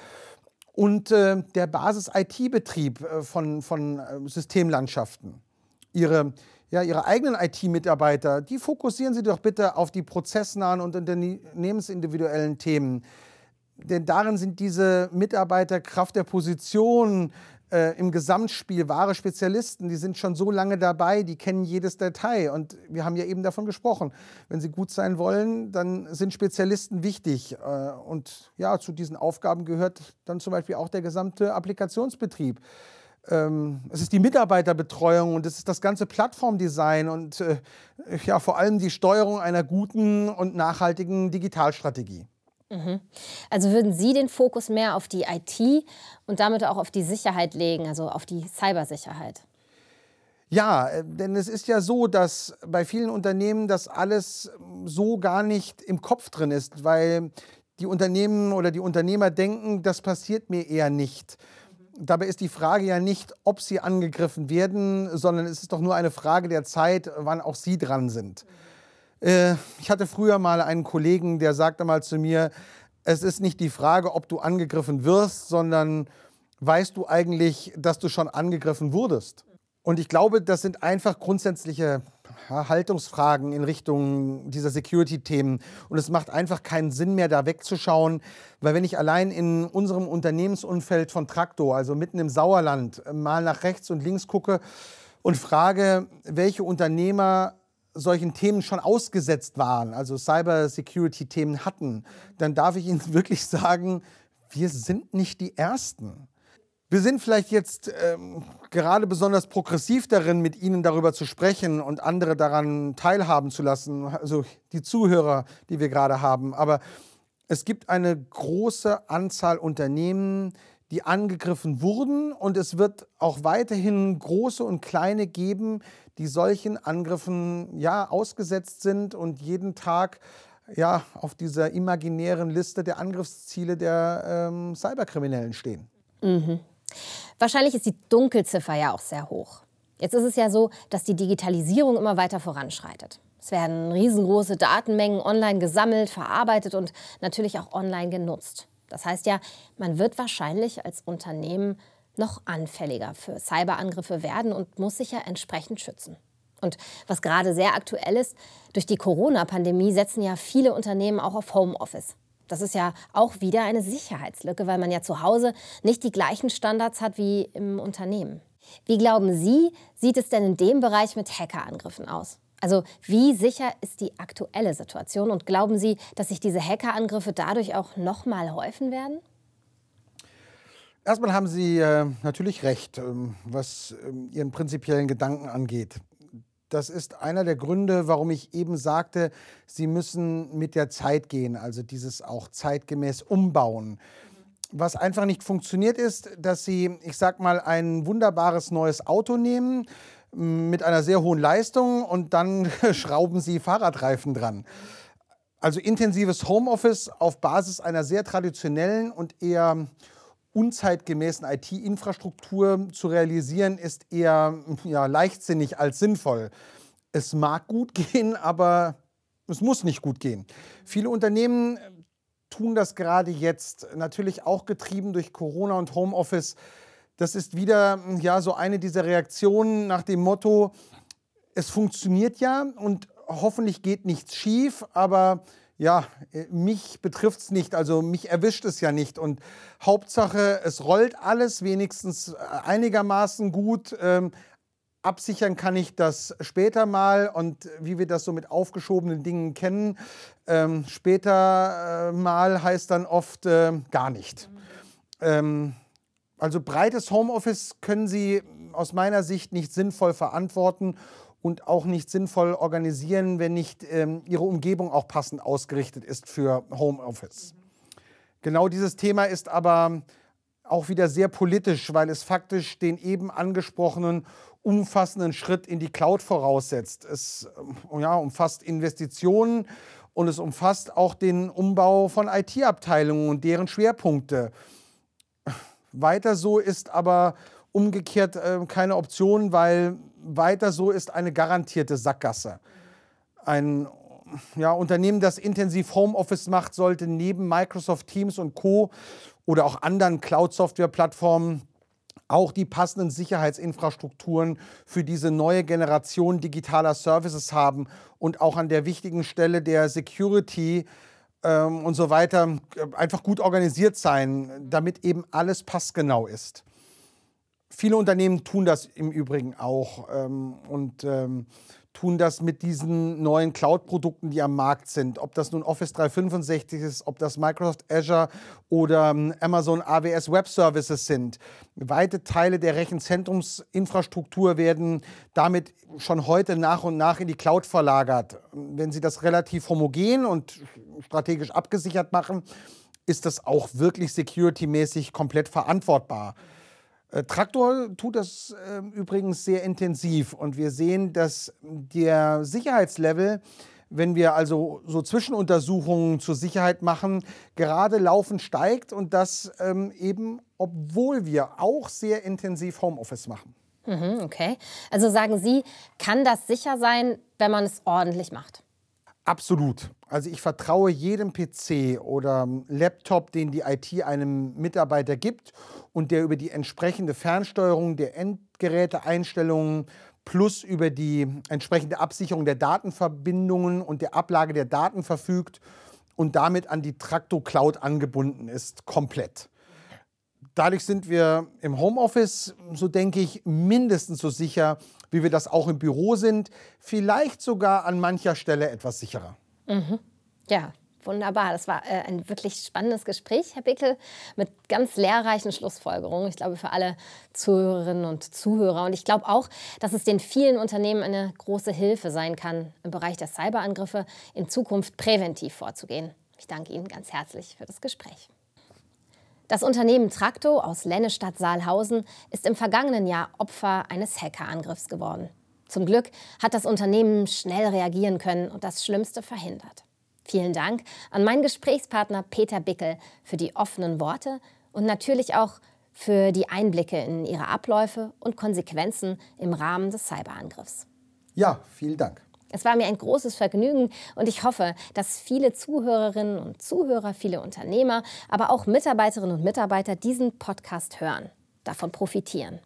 und äh, der Basis-IT-Betrieb äh, von, von äh, Systemlandschaften. Ihre, ja, Ihre eigenen IT-Mitarbeiter, die fokussieren Sie doch bitte auf die prozessnahen und unternehmensindividuellen Themen. Denn darin sind diese Mitarbeiter Kraft der Position, äh, im Gesamtspiel wahre Spezialisten, die sind schon so lange dabei, die kennen jedes Detail. Und wir haben ja eben davon gesprochen, wenn sie gut sein wollen, dann sind Spezialisten wichtig. Äh, und ja, zu diesen Aufgaben gehört dann zum Beispiel auch der gesamte Applikationsbetrieb. Ähm, es ist die Mitarbeiterbetreuung und es ist das ganze Plattformdesign und äh, ja, vor allem die Steuerung einer guten und nachhaltigen Digitalstrategie. Mhm. Also würden Sie den Fokus mehr auf die IT und damit auch auf die Sicherheit legen, also auf die Cybersicherheit? Ja, äh, denn es ist ja so, dass bei vielen Unternehmen das alles so gar nicht im Kopf drin ist, weil die Unternehmen oder die Unternehmer denken, das passiert mir eher nicht. Dabei ist die Frage ja nicht, ob sie angegriffen werden, sondern es ist doch nur eine Frage der Zeit, wann auch sie dran sind. Mhm. Äh, ich hatte früher mal einen Kollegen, der sagte mal zu mir, es ist nicht die Frage, ob du angegriffen wirst, sondern weißt du eigentlich, dass du schon angegriffen wurdest? Und ich glaube, das sind einfach grundsätzliche Haltungsfragen in Richtung dieser Security-Themen. Und es macht einfach keinen Sinn mehr, da wegzuschauen, weil wenn ich allein in unserem Unternehmensumfeld von Traktor, also mitten im Sauerland, mal nach rechts und links gucke und frage, welche Unternehmer solchen Themen schon ausgesetzt waren, also Cyber-Security-Themen hatten, dann darf ich Ihnen *laughs* wirklich sagen, wir sind nicht die Ersten. Wir sind vielleicht jetzt ähm, gerade besonders progressiv darin, mit Ihnen darüber zu sprechen und andere daran teilhaben zu lassen, also die Zuhörer, die wir gerade haben. Aber es gibt eine große Anzahl Unternehmen, die angegriffen wurden und es wird auch weiterhin große und kleine geben, die solchen Angriffen ja ausgesetzt sind und jeden Tag ja auf dieser imaginären Liste der Angriffsziele der ähm, Cyberkriminellen stehen. Mhm. Wahrscheinlich ist die Dunkelziffer ja auch sehr hoch. Jetzt ist es ja so, dass die Digitalisierung immer weiter voranschreitet. Es werden riesengroße Datenmengen online gesammelt, verarbeitet und natürlich auch online genutzt. Das heißt ja, man wird wahrscheinlich als Unternehmen noch anfälliger für Cyberangriffe werden und muss sich ja entsprechend schützen. Und was gerade sehr aktuell ist, durch die Corona-Pandemie setzen ja viele Unternehmen auch auf Homeoffice. Das ist ja auch wieder eine Sicherheitslücke, weil man ja zu Hause nicht die gleichen Standards hat wie im Unternehmen. Wie glauben Sie, sieht es denn in dem Bereich mit Hackerangriffen aus? Also wie sicher ist die aktuelle Situation und glauben Sie, dass sich diese Hackerangriffe dadurch auch noch mal häufen werden? Erstmal haben Sie äh, natürlich recht, ähm, was ähm, Ihren prinzipiellen Gedanken angeht. Das ist einer der Gründe, warum ich eben sagte, Sie müssen mit der Zeit gehen, also dieses auch zeitgemäß umbauen. Was einfach nicht funktioniert ist, dass Sie, ich sag mal, ein wunderbares neues Auto nehmen mit einer sehr hohen Leistung und dann *laughs* schrauben Sie Fahrradreifen dran. Also intensives Homeoffice auf Basis einer sehr traditionellen und eher unzeitgemäßen IT-Infrastruktur zu realisieren, ist eher ja, leichtsinnig als sinnvoll. Es mag gut *laughs* gehen, aber es muss nicht gut gehen. Viele Unternehmen tun das gerade jetzt, natürlich auch getrieben durch Corona und Homeoffice. Das ist wieder ja, so eine dieser Reaktionen nach dem Motto, es funktioniert ja und hoffentlich geht nichts schief, aber ja, mich betrifft es nicht, also mich erwischt es ja nicht. Und Hauptsache, es rollt alles wenigstens einigermaßen gut. Ähm, absichern kann ich das später mal und wie wir das so mit aufgeschobenen Dingen kennen, ähm, später äh, mal heißt dann oft äh, gar nicht. Ähm, also breites Homeoffice können Sie aus meiner Sicht nicht sinnvoll verantworten und auch nicht sinnvoll organisieren, wenn nicht ähm, ihre Umgebung auch passend ausgerichtet ist für Homeoffice. Genau dieses Thema ist aber auch wieder sehr politisch, weil es faktisch den eben angesprochenen umfassenden Schritt in die Cloud voraussetzt. Es ähm, ja, umfasst Investitionen und es umfasst auch den Umbau von IT-Abteilungen und deren Schwerpunkte. Weiter so ist aber umgekehrt äh, keine Option, weil weiter so ist eine garantierte Sackgasse. Ein ja, Unternehmen, das intensiv Homeoffice macht, sollte neben Microsoft Teams und Co. oder auch anderen Cloud-Software-Plattformen auch die passenden Sicherheitsinfrastrukturen für diese neue Generation digitaler Services haben und auch an der wichtigen Stelle der Security ähm, und so weiter einfach gut organisiert sein, damit eben alles passgenau ist. Viele Unternehmen tun das im Übrigen auch ähm, und ähm, tun das mit diesen neuen Cloud-Produkten, die am Markt sind. Ob das nun Office 365 ist, ob das Microsoft Azure oder ähm, Amazon AWS Web Services sind. Weite Teile der Rechenzentrumsinfrastruktur werden damit schon heute nach und nach in die Cloud verlagert. Wenn Sie das relativ homogen und strategisch abgesichert machen, ist das auch wirklich security-mäßig komplett verantwortbar. Äh, Traktor tut das äh, übrigens sehr intensiv und wir sehen, dass der Sicherheitslevel, wenn wir also so Zwischenuntersuchungen zur Sicherheit machen, gerade laufend steigt und das ähm, eben, obwohl wir auch sehr intensiv Homeoffice machen. Mhm, okay. Also sagen Sie, kann das sicher sein, wenn man es ordentlich macht? Absolut. Also ich vertraue jedem PC oder Laptop, den die IT einem Mitarbeiter gibt und der über die entsprechende Fernsteuerung der Endgeräteeinstellungen plus über die entsprechende Absicherung der Datenverbindungen und der Ablage der Daten verfügt und damit an die Traktor Cloud angebunden ist, komplett. Dadurch sind wir im Homeoffice, so denke ich, mindestens so sicher, wie wir das auch im Büro sind, vielleicht sogar an mancher Stelle etwas sicherer. Mhm. Ja, Wunderbar, das war äh, ein wirklich spannendes Gespräch, Herr Bickel, mit ganz lehrreichen Schlussfolgerungen. Ich glaube, für alle Zuhörerinnen und Zuhörer. Und ich glaube auch, dass es den vielen Unternehmen eine große Hilfe sein kann, im Bereich der Cyberangriffe in Zukunft präventiv vorzugehen. Ich danke Ihnen ganz herzlich für das Gespräch. Das Unternehmen Trakto aus Lennestadt-Saalhausen ist im vergangenen Jahr Opfer eines Hackerangriffs geworden. Zum Glück hat das Unternehmen schnell reagieren können und das Schlimmste verhindert. Vielen Dank an meinen Gesprächspartner Peter Bickel für die offenen Worte und natürlich auch für die Einblicke in ihre Abläufe und Konsequenzen im Rahmen des Cyberangriffs. Ja, vielen Dank. Es war mir ein großes Vergnügen und ich hoffe, dass viele Zuhörerinnen und Zuhörer, viele Unternehmer, aber auch Mitarbeiterinnen und Mitarbeiter diesen Podcast hören, davon profitieren.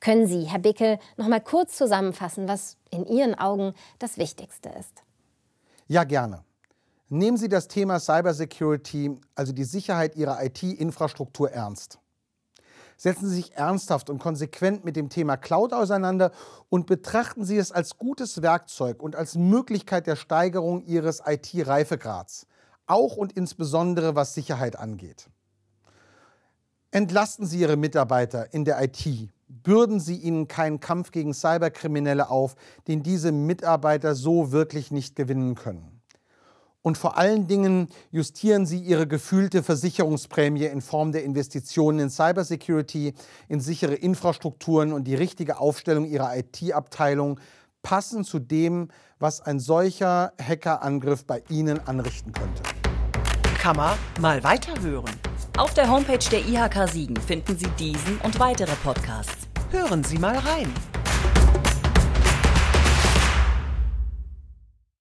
Können Sie, Herr Bickel, noch mal kurz zusammenfassen, was in Ihren Augen das Wichtigste ist? Ja, gerne. Nehmen Sie das Thema Cybersecurity, also die Sicherheit Ihrer IT-Infrastruktur ernst. Setzen Sie sich ernsthaft und konsequent mit dem Thema Cloud auseinander und betrachten Sie es als gutes Werkzeug und als Möglichkeit der Steigerung Ihres IT-Reifegrads, auch und insbesondere was Sicherheit angeht. Entlasten Sie Ihre Mitarbeiter in der IT. Bürden Sie ihnen keinen Kampf gegen Cyberkriminelle auf, den diese Mitarbeiter so wirklich nicht gewinnen können. Und vor allen Dingen justieren sie ihre gefühlte Versicherungsprämie in Form der Investitionen in Cybersecurity, in sichere Infrastrukturen und die richtige Aufstellung ihrer IT-Abteilung passend zu dem, was ein solcher Hackerangriff bei Ihnen anrichten könnte. Man mal weiterhören. Auf der Homepage der IHK Siegen finden Sie diesen und weitere Podcasts. Hören Sie mal rein.